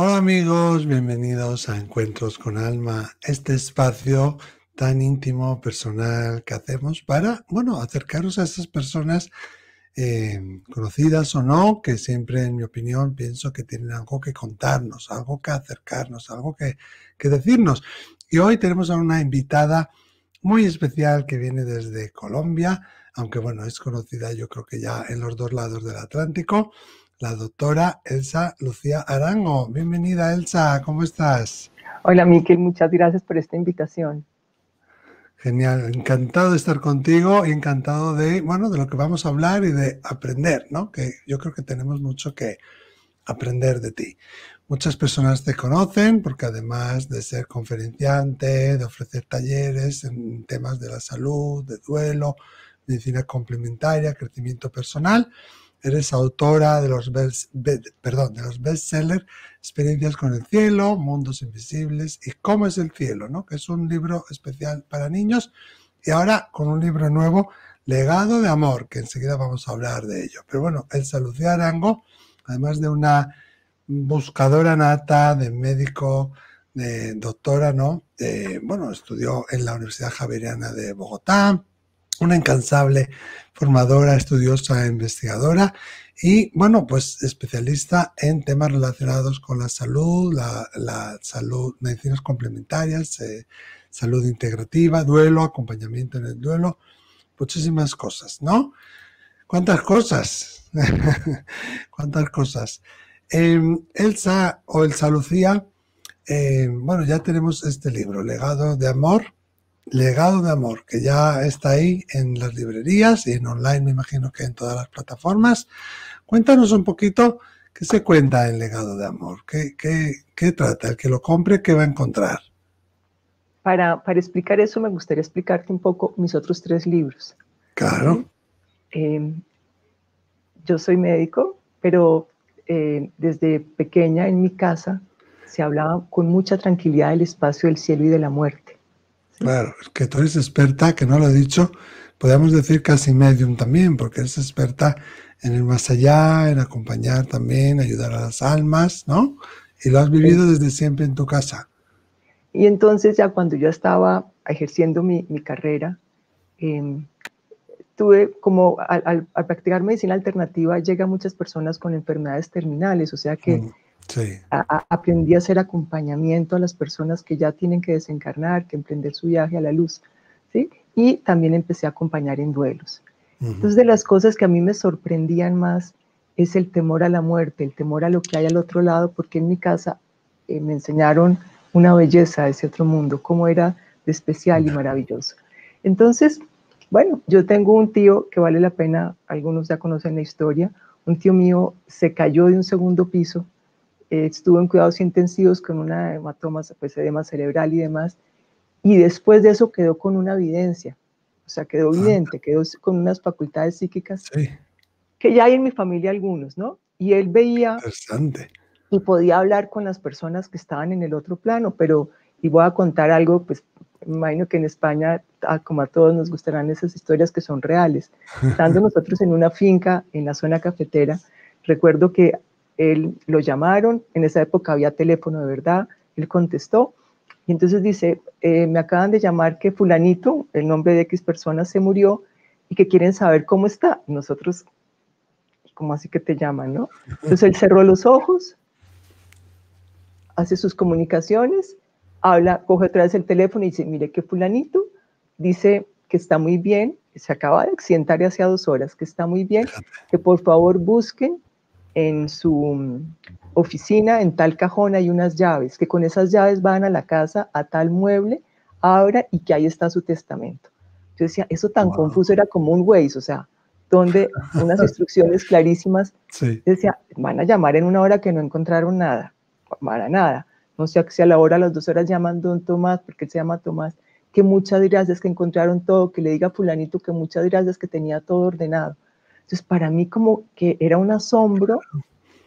Hola amigos, bienvenidos a Encuentros con Alma, este espacio tan íntimo, personal que hacemos para, bueno, acercaros a esas personas eh, conocidas o no, que siempre, en mi opinión, pienso que tienen algo que contarnos, algo que acercarnos, algo que, que decirnos. Y hoy tenemos a una invitada muy especial que viene desde Colombia, aunque bueno, es conocida yo creo que ya en los dos lados del Atlántico la doctora Elsa Lucía Arango. Bienvenida Elsa, ¿cómo estás? Hola Miquel, muchas gracias por esta invitación. Genial, encantado de estar contigo y encantado de, bueno, de lo que vamos a hablar y de aprender, ¿no? Que yo creo que tenemos mucho que aprender de ti. Muchas personas te conocen porque además de ser conferenciante, de ofrecer talleres en temas de la salud, de duelo, medicina complementaria, crecimiento personal, Eres autora de los, best, perdón, de los bestsellers Experiencias con el cielo, Mundos invisibles y Cómo es el cielo, ¿no? que es un libro especial para niños. Y ahora con un libro nuevo, Legado de Amor, que enseguida vamos a hablar de ello. Pero bueno, Elsa Lucía Arango, además de una buscadora nata, de médico, de doctora, ¿no? bueno, estudió en la Universidad Javeriana de Bogotá, una incansable formadora, estudiosa e investigadora y, bueno, pues especialista en temas relacionados con la salud, la, salud, medicinas complementarias, eh, salud integrativa, duelo, acompañamiento en el duelo, muchísimas cosas, ¿no? ¿Cuántas cosas? ¿Cuántas cosas? Em, Elsa o Elsa Lucía, em, bueno, ya tenemos este libro, Legado de Amor, Legado de Amor, que ya está ahí en las librerías y en online, me imagino que en todas las plataformas. Cuéntanos un poquito qué se cuenta en Legado de Amor, qué, qué, trata, el que lo compre, qué va a encontrar. Para, para, explicar eso, me gustaría explicarte un poco mis otros tres libros. Claro. Em, yo soy médico, pero eh, desde pequeña en mi casa se hablaba con mucha tranquilidad del espacio del cielo y de la muerte. Claro, que tú eres experta, que no lo he dicho, podríamos decir casi medium también, porque eres experta en el más allá, en acompañar también, ayudar a las almas, ¿no? Y lo has vivido desde siempre en tu casa. Y entonces ya cuando yo estaba ejerciendo mi, carrera, em, tuve como al, practicar medicina alternativa, llegan muchas personas con enfermedades terminales, o sea que... Mm aprendí a hacer acompañamiento a las personas que ya tienen que desencarnar, que emprender su viaje a la luz. ¿sí? Y también empecé a acompañar en duelos. Entonces, de las cosas que a mí me sorprendían más es el temor a la muerte, el temor a lo que hay al otro lado, porque en mi casa eh, me enseñaron una belleza de ese otro mundo, cómo era de especial y maravilloso. Entonces, bueno, yo tengo un tío que vale la pena, algunos ya conocen la historia, un tío mío se cayó de un segundo piso estuvo en cuidados intensivos con una hematoma, pues edema cerebral y demás, y después de eso quedó con una evidencia, o sea, quedó evidente, quedó con unas facultades psíquicas que ya hay en mi familia algunos, ¿no? Y él veía y podía hablar con las personas que estaban en el otro plano, pero, y voy a contar algo, pues me imagino que en España, como a todos nos gustarán esas historias que son reales. Estando nosotros en una finca en la zona cafetera, recuerdo que él lo llamaron, en esa época había teléfono de verdad, él contestó y entonces dice, eh, me acaban de llamar que fulanito, el nombre de X persona se murió y que quieren saber cómo está. nosotros, ¿cómo así que te llaman, no? Entonces él cerró los ojos, hace sus comunicaciones, habla, coge otra vez el teléfono y dice, mire que fulanito dice que está muy bien, se acaba de accidentar hace dos horas, que está muy bien, que por favor busquen en su oficina, en tal cajón hay unas llaves, que con esas llaves van a la casa, a tal mueble, abra y que ahí está su testamento. Yo decía, eso tan confuso era como un Waze, o sea, donde unas instrucciones clarísimas. Decía, van a llamar en una hora que no encontraron nada, para nada. No sé si a la hora, a las dos horas llaman don Tomás, porque él se llama Tomás, que muchas gracias que encontraron todo, que le diga fulanito que muchas gracias que tenía todo ordenado. Entonces, para mí como que era un asombro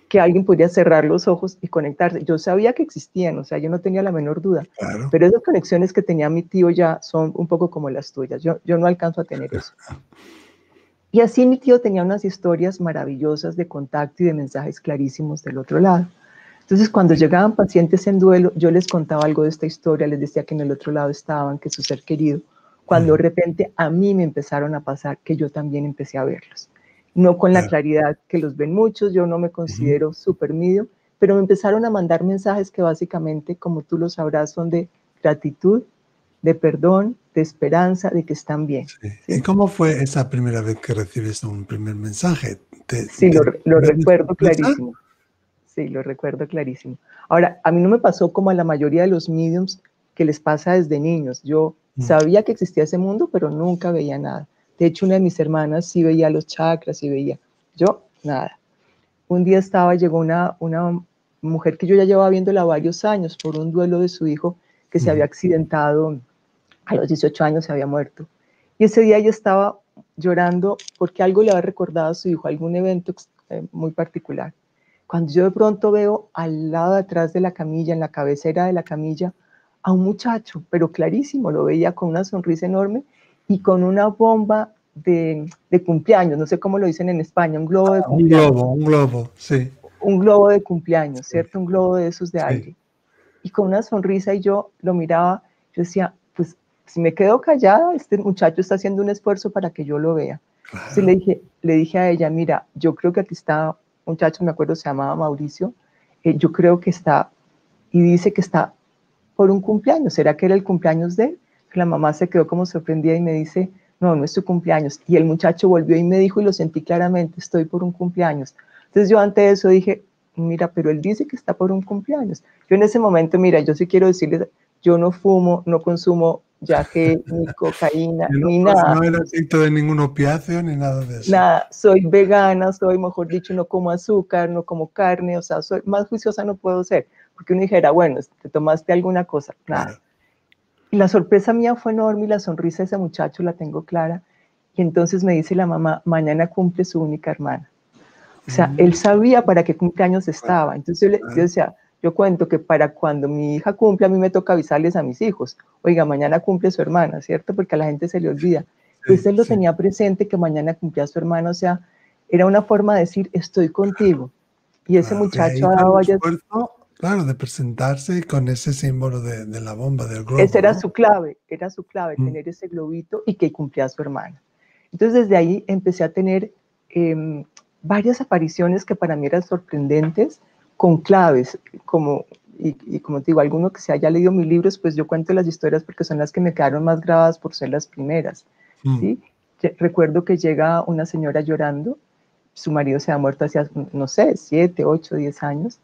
que alguien podía cerrar los ojos y conectarse. Yo sabía que existían, o sea, yo no tenía la menor duda, pero esas conexiones que tenía mi tío ya son un poco como las tuyas. Yo, yo no alcanzo a tener eso. Y así mi tío tenía unas historias maravillosas de contacto y de mensajes clarísimos del otro lado. Entonces, cuando llegaban pacientes en duelo, yo les contaba algo de esta historia, les decía que en el otro lado estaban, que su ser querido, cuando de repente a mí me empezaron a pasar que yo también empecé a verlos. No con la claridad que los ven muchos, yo no me considero super medio, pero me empezaron a mandar mensajes que básicamente, como tú lo sabrás, son de gratitud, de perdón, de esperanza, de que están bien. ¿Y cómo fue esa primera vez que recibes un primer mensaje? sí, lo, recuerdo clarísimo. Sí, lo recuerdo clarísimo. Ahora, a mí no me pasó como a la mayoría de los mediums que les pasa desde niños. Yo mm. sabía que existía ese mundo, pero nunca veía nada. De hecho, una de mis hermanas sí veía los chakras y veía. Yo, nada. Un día estaba, llegó una, una mujer que yo ya llevaba viéndola varios años por un duelo de su hijo que se había accidentado a los 18 años, se había muerto. Y ese día ella estaba llorando porque algo le había recordado a su hijo, algún evento eh, muy particular. Cuando yo de pronto veo al lado de atrás de la camilla, en la cabecera de la camilla, a un muchacho, pero clarísimo, lo veía con una sonrisa enorme y con una bomba de, cumpleaños, no sé cómo lo dicen en España, un globo de cumpleaños. Un globo, un globo, sí. Un globo de cumpleaños, ¿cierto? Un globo de esos de aire. Y con una sonrisa y yo lo miraba, yo decía, pues si me quedo callada, este muchacho está haciendo un esfuerzo para que yo lo vea. Entonces le dije, le dije a ella, mira, yo creo que aquí está muchacho, me acuerdo, se llamaba Mauricio, eh, yo creo que está, y dice que está por un cumpleaños, ¿será que era el cumpleaños de él? La mamá se quedó como sorprendida y me dice, no, no es tu cumpleaños. Y el muchacho volvió y me dijo, y lo sentí claramente, estoy por un cumpleaños. Entonces yo ante eso dije, mira, pero él dice que está por un cumpleaños. Yo en ese momento, mira, yo sí quiero decirles, yo no fumo, no consumo ya que ni cocaína, ni nada. No era adicto de ningún opiáceo ni nada de eso. Nada, soy vegana, soy, mejor dicho, no como azúcar, no como carne, o sea, soy más juiciosa no puedo ser, porque uno dijera, bueno, te tomaste alguna cosa, nada. Y la sorpresa mía fue enorme y la sonrisa de ese muchacho la tengo clara. Y entonces me dice la mamá, mañana cumple su única hermana. O sea, él mm. sabía para qué cumpleaños estaba. Entonces yo, yo decía, yo cuento que para cuando mi hija cumple, a mí me toca avisarles a mis hijos, oiga, mañana cumple su hermana, ¿cierto? Porque a la gente se le olvida. Pues él lo tenía presente que mañana cumplía su hermana, o sea, era una forma de decir, estoy contigo. Y ese muchacho ha dado Claro, de presentarse con ese símbolo de, la bomba, del globo. Esa era su clave, era su clave, mm. tener ese globito y que cumplía su hermana. Entonces desde ahí empecé a tener em, varias apariciones que para mí eran sorprendentes, con claves, como, y, como te digo, alguno que se haya leído mis libros, pues yo cuento las historias porque son las que me quedaron más grabadas por ser las primeras. Mm. ¿sí? Recuerdo que llega una señora llorando, su marido se ha muerto hace, no sé, siete, ocho, diez años,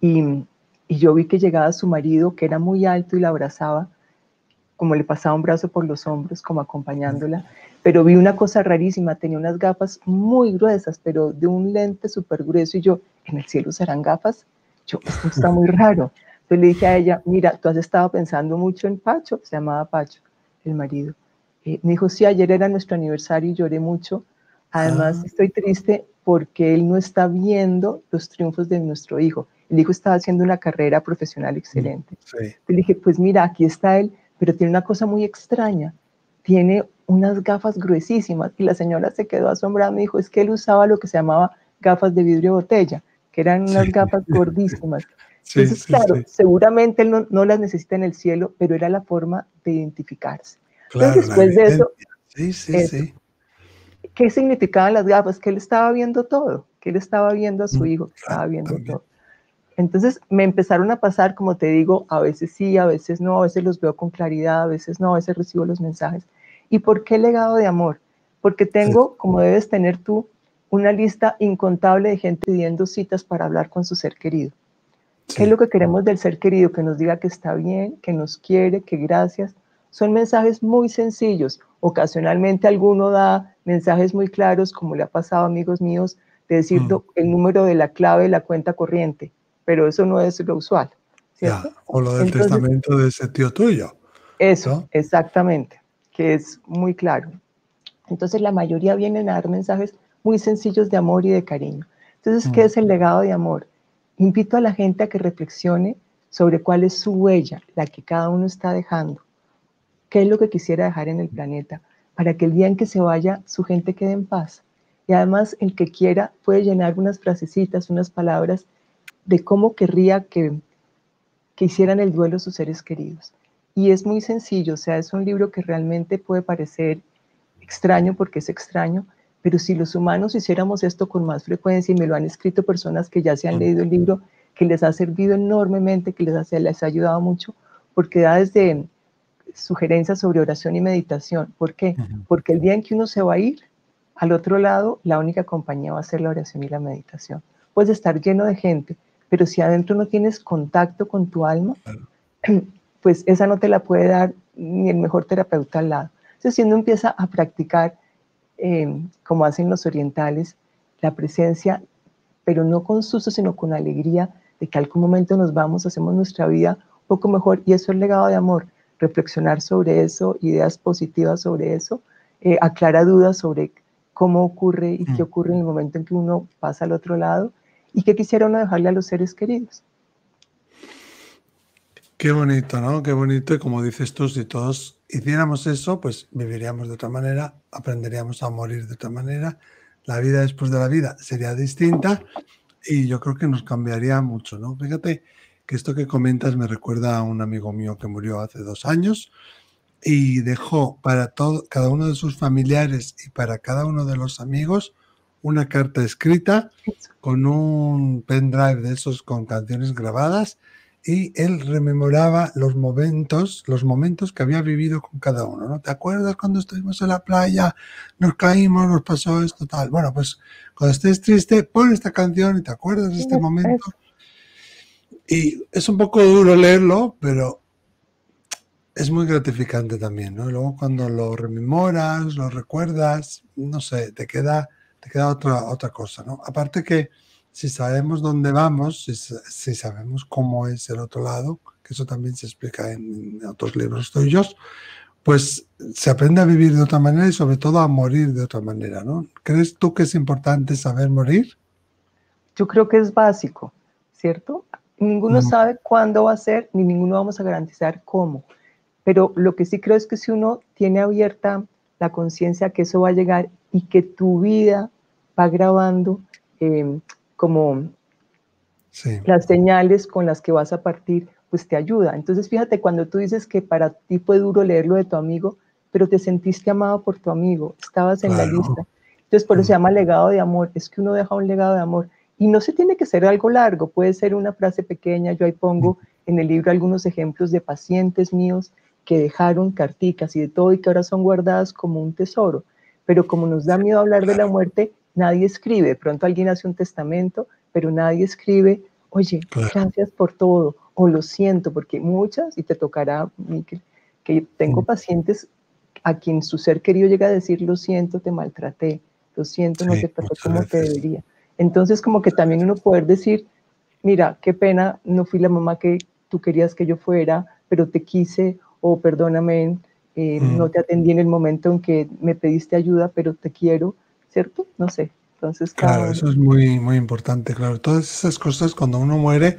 y, y yo vi que llegaba su marido, que era muy alto y la abrazaba, como le pasaba un brazo por los hombros, como acompañándola, pero vi una cosa rarísima, tenía unas gafas muy gruesas, pero de un lente súper grueso, y yo, ¿en el cielo serán gafas? Yo, esto está muy raro. Entonces le dije a ella, mira, tú has estado pensando mucho en Pacho, se llamaba Pacho, el marido. Eh, me dijo, sí, ayer era nuestro aniversario y lloré mucho. Además, ah. estoy triste porque él no está viendo los triunfos de nuestro hijo. El hijo estaba haciendo una carrera profesional excelente. Le dije, pues mira, aquí está él, pero tiene una cosa muy extraña. Tiene unas gafas gruesísimas y la señora se quedó asombrada, me dijo, es que él usaba lo que se llamaba gafas de vidrio botella, que eran unas gafas gordísimas. Entonces, claro, seguramente él no, las necesita en el cielo, pero era la forma de identificarse. Entonces, después de eso, sí, sí, sí. ¿qué significaban las gafas? Que él estaba viendo todo, que él estaba viendo a su mm, hijo, que estaba viendo todo. Entonces me empezaron a pasar, como te digo, a veces sí, a veces no, a veces los veo con claridad, a veces no, a veces recibo los mensajes. ¿Y por qué legado de amor? Porque tengo, como debes tener tú, una lista incontable de gente pidiendo citas para hablar con su ser querido. ¿Qué es lo que queremos del ser querido? Que nos diga que está bien, que nos quiere, que gracias. Son mensajes muy sencillos. Ocasionalmente alguno da mensajes muy claros, como le ha pasado a amigos míos, de decir mm. el número de la clave de la cuenta corriente, pero eso no es lo usual. o lo del testamento de ese tío tuyo. Eso, exactamente que es muy claro. Entonces la mayoría vienen a dar mensajes muy sencillos de amor y de cariño. Entonces, ¿qué mm. es el legado de amor? Invito a la gente a que reflexione sobre cuál es su huella, la que cada uno está dejando. ¿Qué es lo que quisiera dejar en el planeta? Para que el día en que se vaya, su gente quede en paz. Y además, el que quiera puede llenar unas frasecitas, unas palabras de cómo querría que, que hicieran el duelo sus seres queridos. Y es muy sencillo, o sea, es un libro que realmente puede parecer extraño porque es extraño, pero si los humanos hiciéramos esto con más frecuencia, y me lo han escrito personas que ya se han leído el libro, que les ha servido enormemente, que les ha, les ha ayudado mucho, porque da desde sugerencias sobre oración y meditación. ¿Por qué? Porque el día en que uno se va a ir, al otro lado, la única compañía va a ser la oración y la meditación. Puedes estar lleno de gente, pero si adentro no tienes contacto con tu alma, pues esa no te la puede dar ni el mejor terapeuta al lado. Entonces, si uno empieza a practicar, eh, como hacen los orientales, la presencia, pero no con susto, sino con alegría de que algún momento nos vamos, hacemos nuestra vida un poco mejor, y eso es el legado de amor, reflexionar sobre eso, ideas positivas sobre eso, eh, aclara dudas sobre cómo ocurre y qué mm. ocurre en el momento en que uno pasa al otro lado y qué quisiera uno dejarle a los seres queridos. Qué bonito, ¿no? Qué bonito. Y como dices tú, si todos hiciéramos eso, pues viviríamos de otra manera, aprenderíamos a morir de otra manera. La vida después de la vida sería distinta y yo creo que nos cambiaría mucho, ¿no? Fíjate que esto que comentas me recuerda a un amigo mío que murió hace dos años y dejó para todo, cada uno de sus familiares y para cada uno de los amigos una carta escrita con un pendrive de esos con canciones grabadas y él rememoraba los momentos, los momentos que había vivido con cada uno, ¿no? ¿Te acuerdas cuando estuvimos en la playa, nos caímos, nos pasó esto, tal? Bueno, pues cuando estés triste, pon esta canción y te acuerdas de este momento. Y es un poco duro leerlo, pero es muy gratificante también, ¿no? luego cuando lo rememoras, lo recuerdas, no sé, te queda, te queda otra, otra cosa, ¿no? Aparte que si sabemos dónde vamos, si, sabemos cómo es el otro lado, que eso también se explica en, otros libros tuyos, pues se aprende a vivir de otra manera y sobre todo a morir de otra manera, ¿no? ¿Crees tú que es importante saber morir? Yo creo que es básico, ¿cierto? Ninguno sabe cuándo va a ser, ni ninguno vamos a garantizar cómo. Pero lo que sí creo es que si uno tiene abierta la conciencia que eso va a llegar y que tu vida va grabando eh, como las señales con las que vas a partir, pues te ayuda. Entonces, fíjate, cuando tú dices que para ti fue duro leerlo de tu amigo, pero te sentiste amado por tu amigo, estabas en la lista. Entonces, por eso se mm. llama legado de amor, es que uno deja un legado de amor. Y no se tiene que ser algo largo, puede ser una frase pequeña. Yo ahí pongo mm. en el libro algunos ejemplos de pacientes míos que dejaron carticas y de todo y que ahora son guardadas como un tesoro. Pero como nos da miedo hablar de la muerte, nadie escribe, pronto alguien hace un testamento, pero nadie escribe, oye, gracias por todo, o lo siento, porque muchas, y te tocará, que tengo mm. pacientes a quien su ser querido llega a decir, lo siento, te maltraté, lo siento, no te traté como te debería. Entonces, como que también uno poder decir, mira, qué pena, no fui la mamá que tú querías que yo fuera, pero te quise, o perdóname, eh, mm. no te atendí en el momento en que me pediste ayuda, pero te quiero, ¿cierto? No sé. Entonces, claro, eso es muy, muy importante, claro. Todas esas cosas cuando uno muere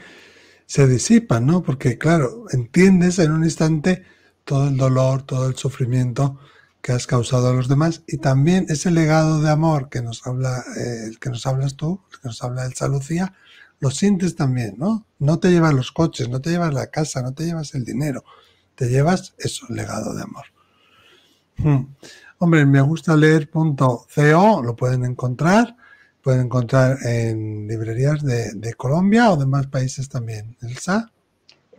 se disipan, ¿no? Porque, claro, entiendes en un instante todo el dolor, todo el sufrimiento que has causado a los demás y también ese legado de amor que nos habla, eh, el que nos hablas tú, el que nos habla el Lucía, lo sientes también, ¿no? No te llevas los coches, no te llevas la casa, no te llevas el dinero, te llevas eso, el legado de amor. Hmm. Hombre, me gusta leer.co, lo pueden encontrar. Pueden encontrar en librerías de, Colombia o de más países también. ¿Elsa?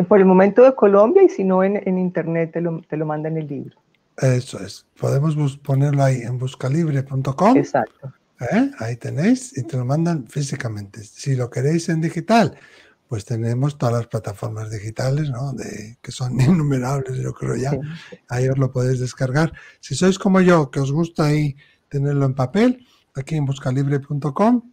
Por el momento de Colombia y si no en, internet te lo, te lo mandan el libro. Eso es. Podemos ponerlo ahí en buscalibre.com. Exacto. ¿Eh? Ahí tenéis y te lo mandan físicamente. Si lo queréis en digital, pues tenemos todas las plataformas digitales, ¿no? De, que son innumerables, yo creo ya. Ahí os lo podéis descargar. Si sois como yo, que os gusta ahí tenerlo en papel, aquí en buscalibre.com,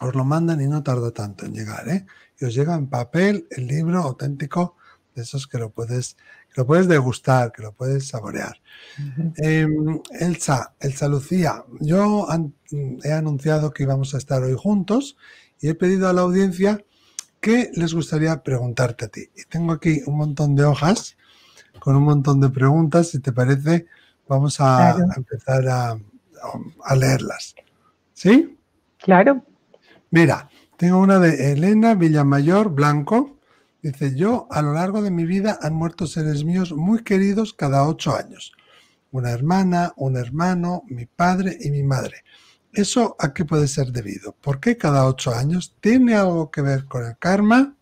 os lo mandan y no tarda tanto en llegar, ¿eh? Y os llega en papel el libro auténtico de esos que lo puedes, que lo puedes degustar, que lo puedes saborear. Em, Elsa, Elsa Lucía, yo he anunciado que íbamos a estar hoy juntos y he pedido a la audiencia ¿qué les gustaría preguntarte a ti? Y tengo aquí un montón de hojas con un montón de preguntas. Si te parece, vamos a, empezar a, leerlas. ¿Sí? Claro. Mira, Tengo una de Elena Villamayor Blanco. Dice, yo a lo largo de mi vida han muerto seres míos muy queridos cada ocho años. Una hermana, un hermano, mi padre y mi madre. ¿Eso a qué puede ser debido? ¿Por qué cada ocho años? ¿Tiene algo que ver con el karma?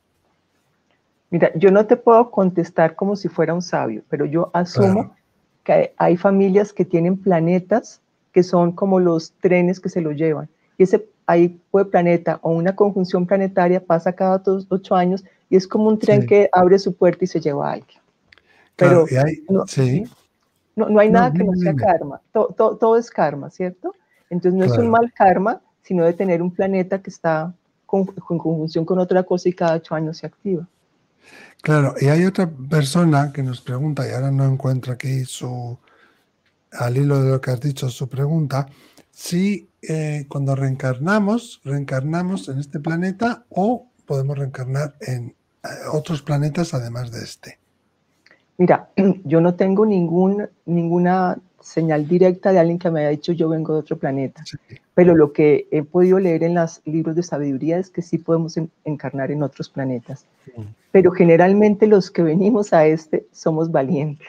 Mira, yo no te puedo contestar como si fuera un sabio, pero yo asumo que hay familias que tienen planetas que son como los trenes que se lo llevan. Y ese ahí puede planeta o una conjunción planetaria pasa cada ocho años y es como un tren que abre su puerta y se lleva a alguien. Pero no, sí. no, hay nada que no sea karma. Todo, es karma, ¿cierto? Entonces no es un mal karma, sino de tener un planeta que está con, con conjunción con otra cosa y cada ocho años se activa. Claro, y hay otra persona que nos pregunta, y ahora no encuentro aquí su, al hilo de lo que has dicho, su pregunta, si eh, cuando reencarnamos, reencarnamos en este planeta o podemos reencarnar en eh, otros planetas además de este. Mira, yo no tengo ningún, ninguna señal directa de alguien que me haya dicho yo vengo de otro planeta, pero lo que he podido leer en los libros de sabiduría es que sí podemos encarnar en otros planetas, pero generalmente los que venimos a este somos valientes.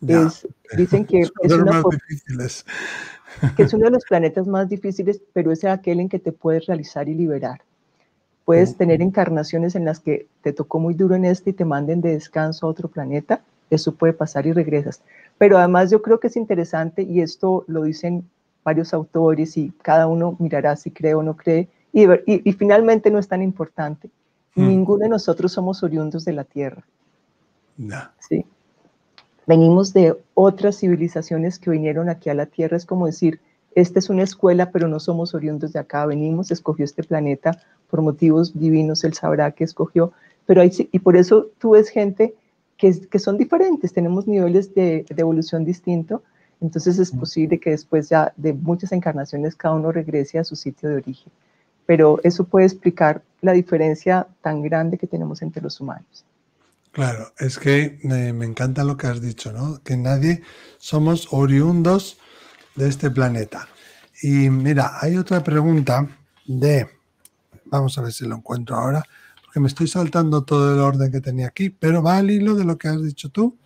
dicen que es, una, que es uno de los planetas más difíciles, pero es aquel en que te puedes realizar y liberar. Puedes tener encarnaciones en las que te tocó muy duro en este y te manden de descanso a otro planeta, eso puede pasar y regresas. Pero además yo creo que es interesante, y esto lo dicen varios autores y cada uno mirará si cree o no cree, y, y, finalmente no es tan importante. Hmm. Ninguno de nosotros somos oriundos de la Tierra. No. Sí venimos de otras civilizaciones que vinieron aquí a la Tierra, es como decir, esta es una escuela, pero no somos oriundos de acá, venimos, escogió este planeta por motivos divinos, él sabrá que escogió, pero hay, y por eso tú ves gente que, que son diferentes, tenemos niveles de, de evolución distinto, entonces es posible que después ya de muchas encarnaciones cada uno regrese a su sitio de origen, pero eso puede explicar la diferencia tan grande que tenemos entre los humanos. Claro, es que me, encanta lo que has dicho, ¿no? Que nadie somos oriundos de este planeta. Y mira, hay otra pregunta de, vamos a ver si lo encuentro ahora, porque me estoy saltando todo el orden que tenía aquí, pero va al hilo de lo que has dicho tú.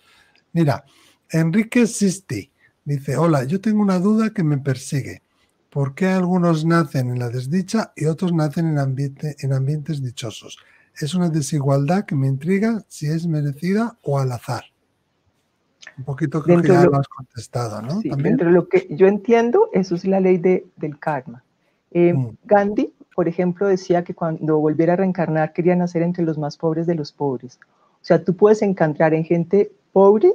Mira, Enrique Sisti dice, hola, yo tengo una duda que me persigue. ¿Por qué algunos nacen en la desdicha y otros nacen en, ambiente, en ambientes dichosos? es una desigualdad que me intriga si es merecida o al azar. Un poquito creo que ya lo, has contestado, ¿no? Sí, dentro de lo que yo entiendo, eso es la ley de, del karma. Eh, mm. Gandhi, por ejemplo, decía que cuando volviera a reencarnar quería nacer entre los más pobres de los pobres. O sea, tú puedes encontrar en gente pobre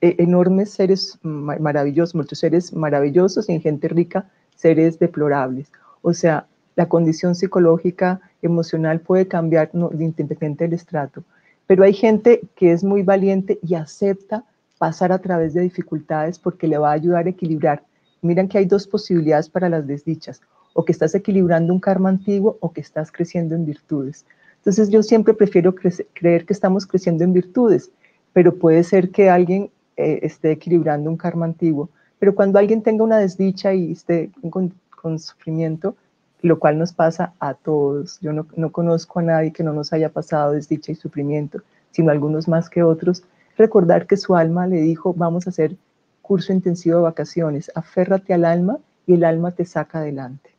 e, enormes seres maravillosos, muchos seres maravillosos, y en gente rica seres deplorables. O sea, la condición psicológica, emocional puede cambiar no, independiente del estrato. Pero hay gente que es muy valiente y acepta pasar a través de dificultades porque le va a ayudar a equilibrar. Miran que hay dos posibilidades para las desdichas, o que estás equilibrando un karma antiguo o que estás creciendo en virtudes. Entonces yo siempre prefiero creer que estamos creciendo en virtudes, pero puede ser que alguien eh, esté equilibrando un karma antiguo. Pero cuando alguien tenga una desdicha y esté con sufrimiento, lo cual nos pasa a todos. Yo no, conozco a nadie que no nos haya pasado desdicha y sufrimiento, sino algunos más que otros. Recordar que su alma le dijo, vamos a hacer curso intensivo de vacaciones, aférrate al alma y el alma te saca adelante.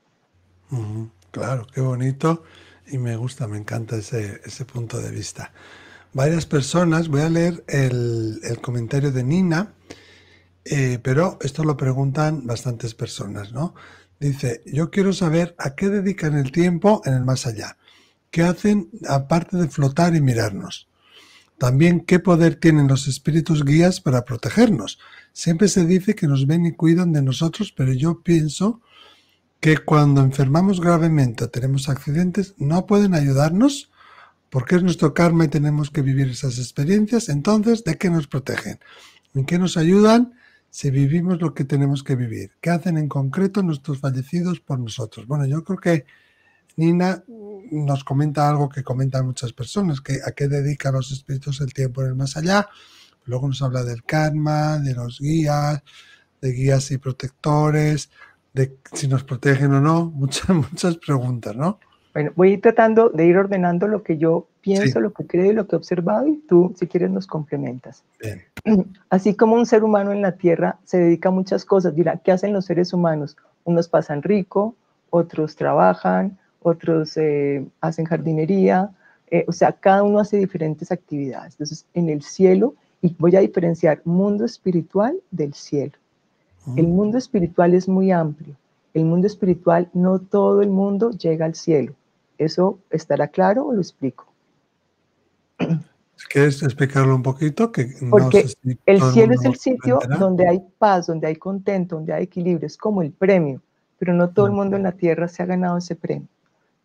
Claro, qué bonito y me gusta, me encanta ese, punto de vista. Varias personas, voy a leer el, comentario de Nina, eh, pero esto lo preguntan bastantes personas, ¿no? Dice, yo quiero saber a qué dedican el tiempo en el más allá. ¿Qué hacen aparte de flotar y mirarnos? También, ¿qué poder tienen los espíritus guías para protegernos? Siempre se dice que nos ven y cuidan de nosotros, pero yo pienso que cuando enfermamos gravemente o tenemos accidentes, no pueden ayudarnos porque es nuestro karma y tenemos que vivir esas experiencias. Entonces, ¿de qué nos protegen? ¿En qué nos ayudan? si vivimos lo que tenemos que vivir? ¿Qué hacen en concreto nuestros fallecidos por nosotros? Bueno, yo creo que Nina nos comenta algo que comentan muchas personas, que a qué dedican los espíritus el tiempo en el más allá. Luego nos habla del karma, de los guías, de guías y protectores, de si nos protegen o no, muchas, muchas preguntas, ¿no? Bueno, voy a ir tratando de ir ordenando lo que yo pienso, lo que creo y lo que he observado y tú, si quieres, nos complementas. Así como un ser humano en la Tierra se dedica a muchas cosas, dirá, ¿qué hacen los seres humanos? Unos pasan rico, otros trabajan, otros eh, hacen jardinería, eh, o sea, cada uno hace diferentes actividades. Entonces, en el cielo, y voy a diferenciar mundo espiritual del cielo. El mundo espiritual es muy amplio. El mundo espiritual, no todo el mundo llega al cielo. ¿Eso estará claro o lo explico? ¿Quieres explicarlo un poquito? Que Porque el cielo es el sitio donde hay paz, donde hay contento, donde hay equilibrio. Es como el premio, pero no todo el mundo en la tierra se ha ganado ese premio.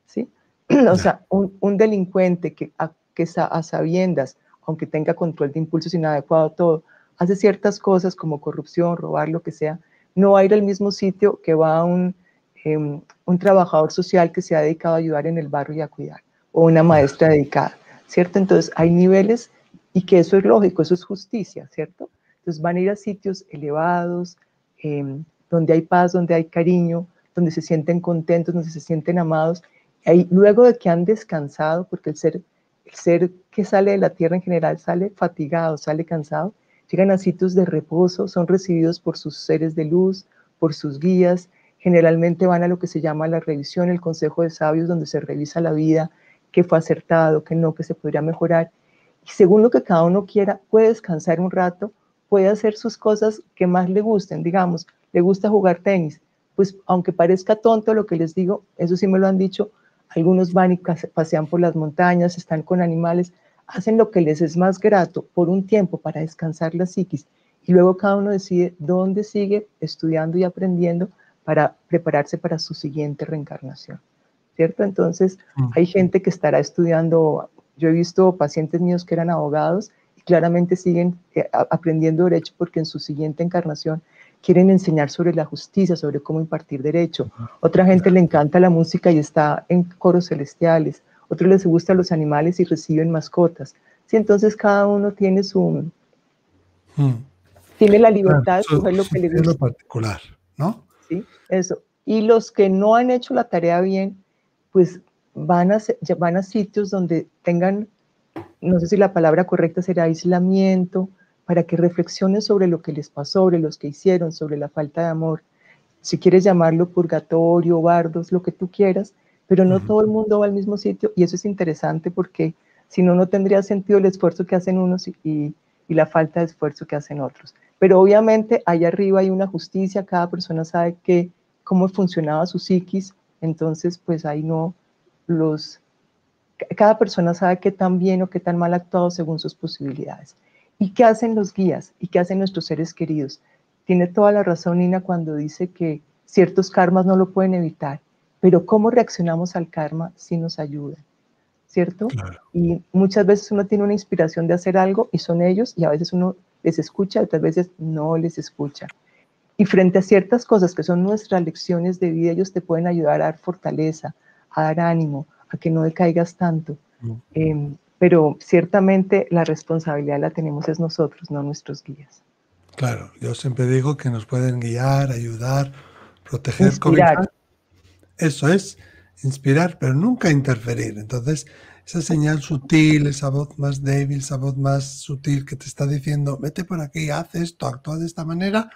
¿sí? O sea, un, delincuente que a, que a sabiendas, aunque tenga control de impulsos inadecuado, todo, hace ciertas cosas como corrupción, robar, lo que sea, no va a ir al mismo sitio que va un Em, un trabajador social que se ha dedicado a ayudar en el barrio y a cuidar, o una maestra dedicada, ¿cierto? Entonces hay niveles y que eso es lógico, eso es justicia, ¿cierto? Entonces van a ir a sitios elevados, em, donde hay paz, donde hay cariño, donde se sienten contentos, donde se sienten amados. Y luego de que han descansado, porque el ser, el ser que sale de la tierra en general sale fatigado, sale cansado, llegan a sitios de reposo, son recibidos por sus seres de luz, por sus guías, generalmente van a lo que se llama la revisión, el consejo de sabios, donde se revisa la vida, qué fue acertado, qué no, qué se podría mejorar. Y según lo que cada uno quiera, puede descansar un rato, puede hacer sus cosas que más le gusten, digamos, le gusta jugar tenis, pues aunque parezca tonto lo que les digo, eso sí me lo han dicho, algunos van y pasean por las montañas, están con animales, hacen lo que les es más grato por un tiempo para descansar la psiquis y luego cada uno decide dónde sigue estudiando y aprendiendo para prepararse para su siguiente reencarnación, ¿cierto? Entonces, hay gente que estará estudiando, yo he visto pacientes míos que eran abogados y claramente siguen eh, aprendiendo derecho porque en su siguiente encarnación quieren enseñar sobre la justicia, sobre cómo impartir derecho. Otra gente le encanta la música y está en coros celestiales. Otros les gustan los animales y reciben mascotas. Sí, entonces cada uno tiene su... Tiene la libertad de escoger lo que le gusta. particular, ¿no? Eso. Y los que no han hecho la tarea bien, pues van a, van a sitios donde tengan, no sé si la palabra correcta será aislamiento, para que reflexionen sobre lo que les pasó, sobre los que hicieron, sobre la falta de amor. Si quieres llamarlo purgatorio, bardos, lo que tú quieras, pero no todo el mundo va al mismo sitio y eso es interesante porque si no, no tendría sentido el esfuerzo que hacen unos y, y la falta de esfuerzo que hacen otros. Pero obviamente allá arriba hay una justicia, cada persona sabe que, cómo funcionaba su psiquis, entonces pues ahí no los... Cada persona sabe qué tan bien o qué tan mal ha actuado según sus posibilidades. ¿Y qué hacen los guías? ¿Y qué hacen nuestros seres queridos? Tiene toda la razón Nina cuando dice que ciertos karmas no lo pueden evitar, pero cómo reaccionamos al karma sí nos ayuda, ¿cierto? Y muchas veces uno tiene una inspiración de hacer algo y son ellos y a veces uno les escucha, otras veces no les escucha. Y frente a ciertas cosas que son nuestras lecciones de vida, ellos te pueden ayudar a dar fortaleza, a dar ánimo, a que no decaigas tanto. Mm. Em, pero ciertamente la responsabilidad la tenemos es nosotros, no nuestros guías. Claro, yo siempre digo que nos pueden guiar, ayudar, proteger, inspirar. Eso es, inspirar, pero nunca interferir. Entonces, esa señal sutil, esa voz más débil, esa voz más sutil que te está diciendo, vete por aquí, haz esto, actúa de esta manera,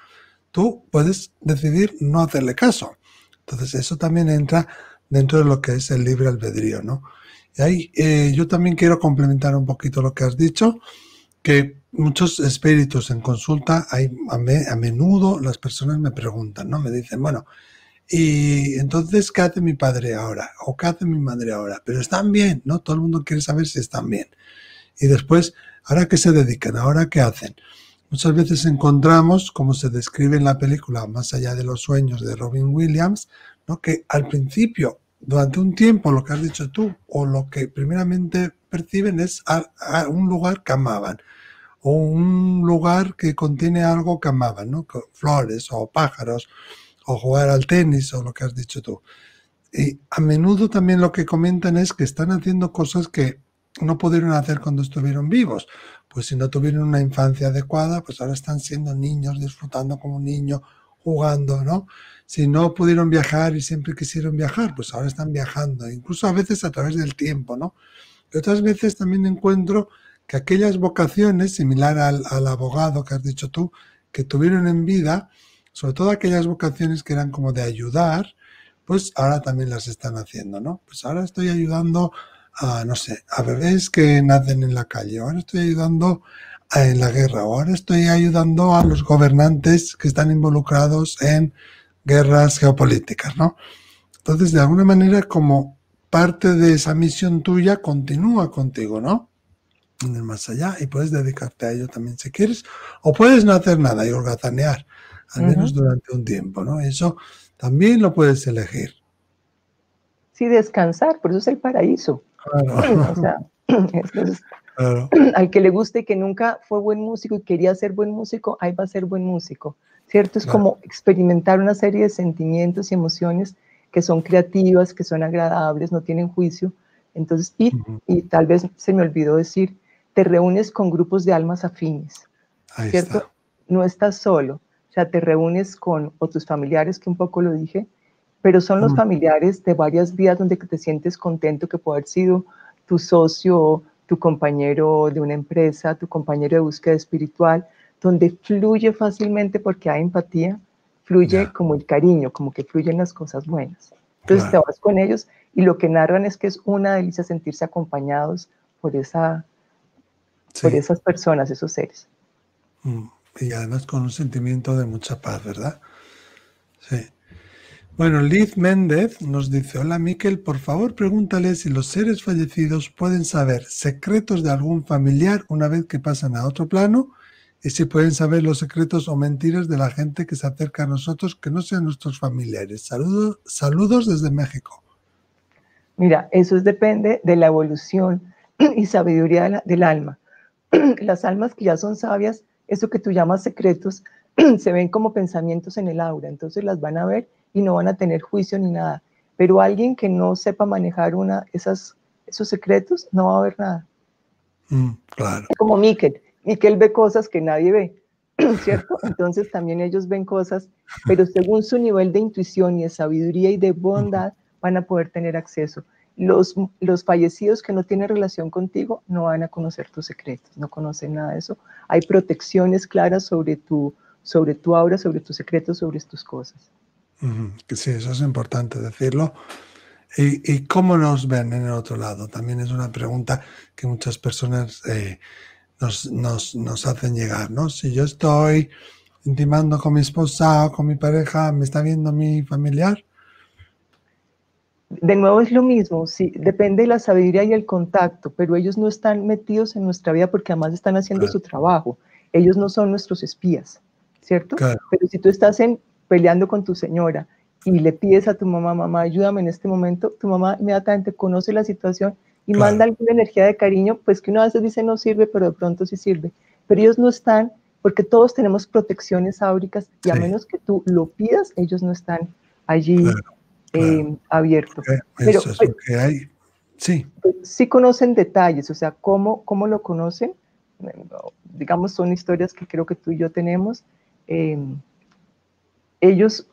tú puedes decidir no hacerle caso. Entonces eso también entra dentro de lo que es el libre albedrío, ¿no? Y ahí eh, yo también quiero complementar un poquito lo que has dicho, que muchos espíritus en consulta, hay, a, a menudo las personas me preguntan, ¿no? Me dicen, bueno, y entonces, ¿qué hace mi padre ahora? ¿O qué hace mi madre ahora? Pero están bien, ¿no? Todo el mundo quiere saber si están bien. Y después, ¿ahora qué se dedican? ¿Ahora qué hacen? Muchas veces encontramos, como se describe en la película Más allá de los sueños de Robin Williams, ¿no? que al principio, durante un tiempo, lo que has dicho tú, o lo que primeramente perciben es a, un lugar que amaban, o un lugar que contiene algo que amaban, ¿no? flores o pájaros o jugar al tenis o lo que has dicho tú. Y a menudo también lo que comentan es que están haciendo cosas que no pudieron hacer cuando estuvieron vivos. Pues si no tuvieron una infancia adecuada, pues ahora están siendo niños, disfrutando como un niño, jugando, ¿no? Si no pudieron viajar y siempre quisieron viajar, pues ahora están viajando, incluso a veces a través del tiempo, ¿no? Y otras veces también encuentro que aquellas vocaciones, similar al, al abogado que has dicho tú, que tuvieron en vida, sobre todo aquellas vocaciones que eran como de ayudar, pues ahora también las están haciendo, ¿no? Pues ahora estoy ayudando a, no sé, a bebés que nacen en la calle, ahora estoy ayudando en la guerra, ahora estoy ayudando a los gobernantes que están involucrados en guerras geopolíticas, ¿no? Entonces, de alguna manera, como parte de esa misión tuya continúa contigo, ¿no? En el más allá, y puedes dedicarte a ello también si quieres, o puedes no hacer nada y holgazanear, al menos durante un tiempo, ¿no? Eso también lo puedes elegir. Sí, descansar, por eso es el paraíso. Claro. O sea, al que le guste y que nunca fue buen músico y quería ser buen músico, ahí va a ser buen músico, ¿cierto? Es como experimentar una serie de sentimientos y emociones que son creativas, que son agradables, no tienen juicio. Entonces, y, y tal vez se me olvidó decir, te reúnes con grupos de almas afines, ¿cierto? No estás solo, sea, te reúnes con otros familiares, que un poco lo dije, pero son los familiares de varias vidas donde te sientes contento que puede haber sido tu socio, tu compañero de una empresa, tu compañero de búsqueda espiritual, donde fluye fácilmente porque hay empatía, fluye como el cariño, como que fluyen las cosas buenas. Entonces te vas con ellos y lo que narran es que es una delicia sentirse acompañados por, esa, por esas personas, esos seres. Mm, y además con un sentimiento de mucha paz, ¿verdad? Sí. Bueno, Liz Méndez nos dice, hola Miquel, por favor pregúntale si los seres fallecidos pueden saber secretos de algún familiar una vez que pasan a otro plano y si pueden saber los secretos o mentiras de la gente que se acerca a nosotros que no sean nuestros familiares. Saludos, saludos desde México. Mira, eso depende de la evolución y sabiduría del alma. Las almas que ya son sabias, eso que tú llamas secretos, se ven como pensamientos en el aura, entonces las van a ver y no van a tener juicio ni nada. Pero alguien que no sepa manejar una, esas, esos secretos, no va a ver nada. Mm, claro. Como Miquel. Miquel ve cosas que nadie ve, ¿cierto? Entonces también ellos ven cosas, pero según su nivel de intuición y de sabiduría y de bondad, van a poder tener acceso. Los, los fallecidos que no tienen relación contigo no van a conocer tus secretos, no conocen nada de eso. Hay protecciones claras sobre tu, sobre tu aura, sobre tus secretos, sobre tus cosas. Sí, eso es importante decirlo. ¿Y, cómo nos ven en el otro lado? También es una pregunta que muchas personas eh, nos, nos, hacen llegar, ¿no? Si yo estoy intimando con mi esposa o con mi pareja, ¿me está viendo mi familiar? De nuevo es lo mismo, sí, depende de la sabiduría y el contacto, pero ellos no están metidos en nuestra vida porque además están haciendo su trabajo. Ellos no son nuestros espías, ¿cierto? Pero si tú estás en peleando con tu señora y le pides a tu mamá, mamá, ayúdame en este momento, tu mamá inmediatamente conoce la situación y manda alguna energía de cariño, pues que uno a veces dice no sirve, pero de pronto sí sirve. Pero ellos no están, porque todos tenemos protecciones áuricas y a menos que tú lo pidas, ellos no están allí eh, abiertos. Pero, Eso es lo que hay. Sí. Pues, sí conocen detalles, o sea, ¿cómo, cómo lo conocen? Digamos, son historias que creo que tú y yo tenemos. Eh, ellos,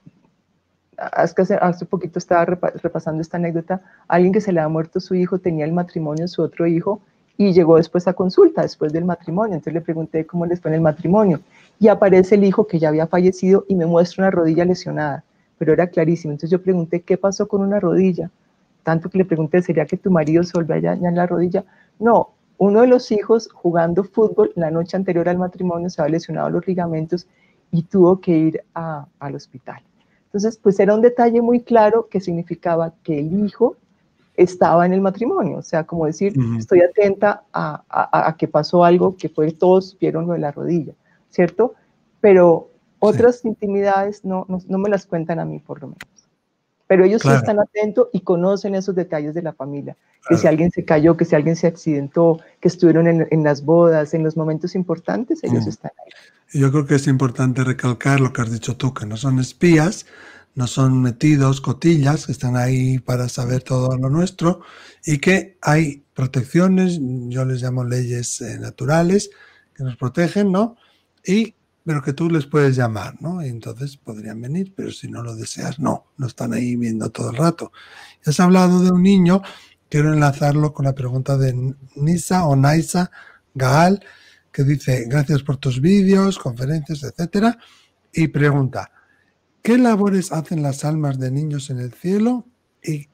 hace, hace poquito estaba repasando esta anécdota, alguien que se le ha muerto su hijo tenía el matrimonio su otro hijo y llegó después a consulta, después del matrimonio. Entonces le pregunté cómo les fue en el matrimonio. Y aparece el hijo que ya había fallecido y me muestra una rodilla lesionada, pero era clarísimo. Entonces yo pregunté, ¿qué pasó con una rodilla? Tanto que le pregunté, ¿sería que tu marido se volvió ya en la rodilla? No, uno de los hijos jugando fútbol la noche anterior al matrimonio se había lesionado los ligamentos y tuvo que ir al hospital. Entonces, pues era un detalle muy claro que significaba que el hijo estaba en el matrimonio, o sea, como decir, estoy atenta a, que pasó algo que fue, todos vieron lo de la rodilla, ¿cierto? Pero otras intimidades no, no, me las cuentan a mí, por lo menos. Pero ellos sí están atentos y conocen esos detalles de la familia, que si alguien se cayó, que si alguien se accidentó, que estuvieron en, las bodas, en los momentos importantes, ellos están ahí. Yo creo que es importante recalcar lo que has dicho tú, que no son espías, no son metidos cotillas, que están ahí para saber todo lo nuestro y que hay protecciones, yo les llamo leyes eh, naturales, que nos protegen, ¿no? Y pero que tú les puedes llamar, ¿no? Y entonces podrían venir, pero si no lo deseas, no, no están ahí viendo todo el rato. Has hablado de un niño, quiero enlazarlo con la pregunta de Nisa o Naisa Gaal, que dice, gracias por tus vídeos, conferencias, etcétera, y pregunta, ¿qué labores hacen las almas de niños en el cielo y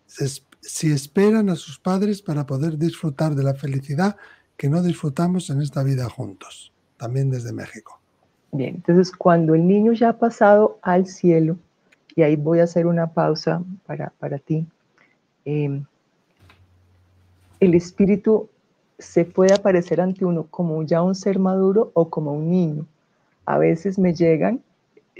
si esperan a sus padres para poder disfrutar de la felicidad que no disfrutamos en esta vida juntos? También desde México. Bien, entonces cuando el niño ya ha pasado al cielo, y ahí voy a hacer una pausa para, para ti, em, el espíritu se puede aparecer ante uno como ya un ser maduro o como un niño. A veces me llegan,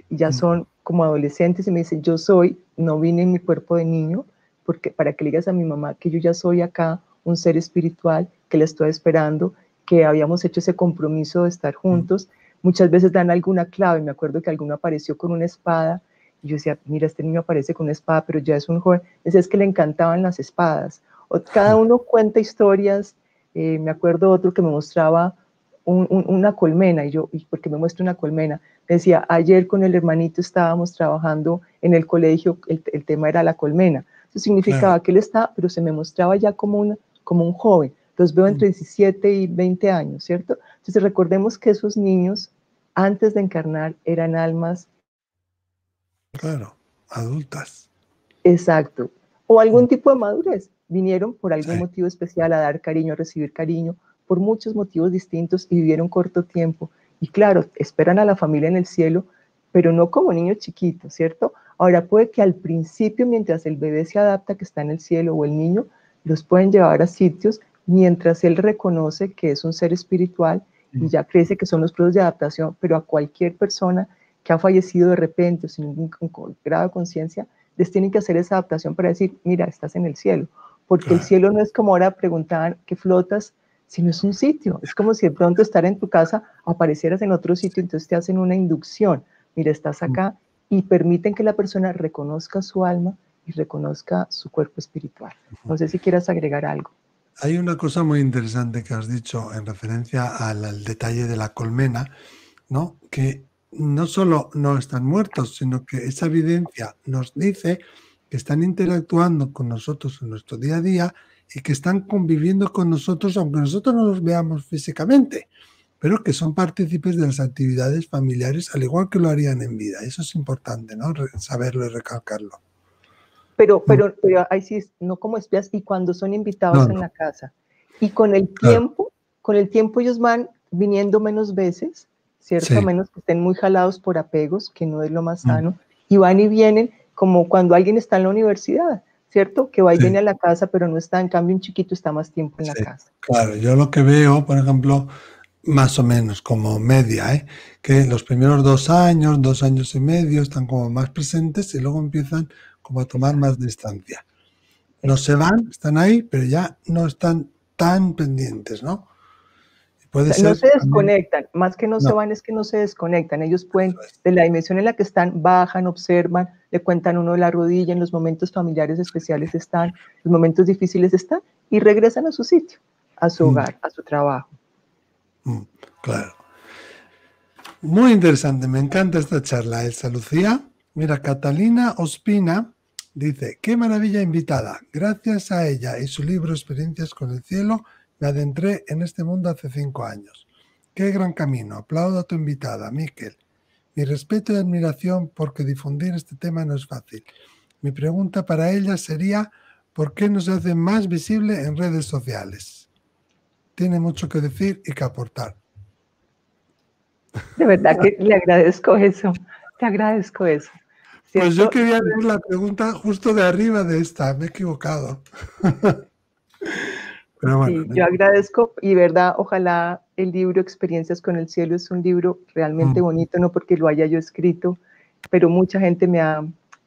ya son como adolescentes y me dicen, yo soy, no vine en mi cuerpo de niño, porque para que le digas a mi mamá que yo ya soy acá un ser espiritual, que le estoy esperando, que habíamos hecho ese compromiso de estar mm. Muchas veces dan alguna clave, me acuerdo que alguno apareció con una espada, y yo decía, mira, este niño aparece con una espada, pero ya es un joven. Decía, es que le encantaban las espadas. O, cada uno cuenta historias eh, me acuerdo otro que me mostraba una colmena, y yo, ¿y por qué me muestra una colmena? decía, ayer con el hermanito estábamos trabajando en el colegio, el, tema era la colmena. Eso significaba que él está, pero se me mostraba ya como, una, como un joven. Los veo entre 17 y 20 años, ¿cierto? Entonces recordemos que esos niños, antes de encarnar, eran almas. Claro, adultas. Exacto. O algún mm. tipo de madurez vinieron por algún motivo especial a dar cariño, a recibir cariño, por muchos motivos distintos y vivieron corto tiempo. Y claro, esperan a la familia en el cielo, pero no como niños chiquitos, ¿cierto? Ahora puede que al principio, mientras el bebé se adapta que está en el cielo o el niño, los pueden llevar a sitios mientras él reconoce que es un ser espiritual y ya crece que son los procesos de adaptación, pero a cualquier persona que ha fallecido de repente o sin ningún grado de conciencia, les tienen que hacer esa adaptación para decir, mira, estás en el cielo porque el cielo no es como ahora preguntar qué flotas, sino es un sitio. Es como si de pronto estar en tu casa aparecieras en otro sitio, entonces te hacen una inducción. Mira, estás acá y permiten que la persona reconozca su alma y reconozca su cuerpo espiritual. No sé si quieras agregar algo. Hay una cosa muy interesante que has dicho en referencia al, al detalle de la colmena, ¿no? Que no solo no están muertos, sino que esa evidencia nos dice que están interactuando con nosotros en nuestro día a día y que están conviviendo con nosotros, aunque nosotros no los veamos físicamente, pero que son partícipes de las actividades familiares, al igual que lo harían en vida. Eso es importante, ¿no? Saberlo y recalcarlo. Pero, pero, pero ahí sí, no como espías, y cuando son invitados en la casa. Y con el tiempo, con el tiempo ellos van viniendo menos veces, ¿cierto? A menos que estén muy jalados por apegos, que no es lo más mm. sano, y van y vienen, como cuando alguien está en la universidad, ¿cierto? Que va y viene a la casa, pero no está, en cambio un chiquito está más tiempo en la casa. Claro, yo lo que veo, por ejemplo, más o menos como media, ¿eh? que los primeros dos años, dos años y medio están como más presentes y luego empiezan como a tomar más distancia. No se van, están ahí, pero ya no están tan pendientes, ¿no? no se desconectan, más que no, se van es que no se desconectan. Ellos pueden, de la dimensión en la que están, bajan, observan, le cuentan uno de la rodilla, en los momentos familiares especiales están, los momentos difíciles están y regresan a su sitio, a su mm. hogar, a su trabajo. Mm, claro. Muy interesante, me encanta esta charla, Elsa Lucía. Mira, Catalina Ospina dice, qué maravilla invitada. Gracias a ella y su libro Experiencias con el Cielo, me adentré en este mundo hace cinco años. Qué gran camino. Aplaudo a tu invitada, Miquel. Mi respeto y admiración porque difundir este tema no es fácil. Mi pregunta para ella sería, ¿por qué no se hace más visible en redes sociales? Tiene mucho que decir y que aportar. De verdad que le agradezco eso. Te agradezco eso. Pues yo quería ver la pregunta justo de arriba de esta. Me he equivocado. yo agradezco y verdad, ojalá el libro Experiencias con el Cielo es un libro realmente mm. bonito, no porque lo haya yo escrito, pero mucha gente me ha,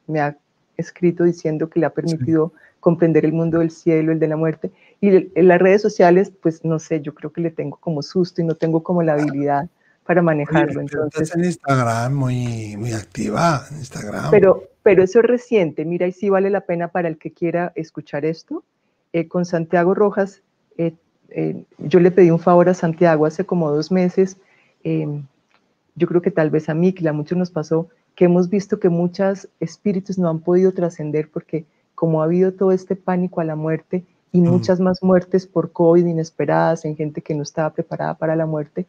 me ha escrito diciendo que le ha permitido comprender el mundo del cielo, el de la muerte. Y en las redes sociales, pues no sé, yo creo que le tengo como susto y no tengo como la habilidad para manejarlo. entonces, en Instagram muy, muy activa, Instagram. Pero, pero eso es reciente, mira, y sí vale la pena para el que quiera escuchar esto. Eh, con Santiago Rojas, eh, eh, yo le pedí un favor a Santiago hace como dos meses. yo yo creo que tal vez a mí, que a muchos nos pasó, que hemos visto que muchos espíritus no han podido trascender porque como ha habido todo este pánico a la muerte y muchas más muertes por COVID inesperadas en gente que no estaba preparada para la muerte,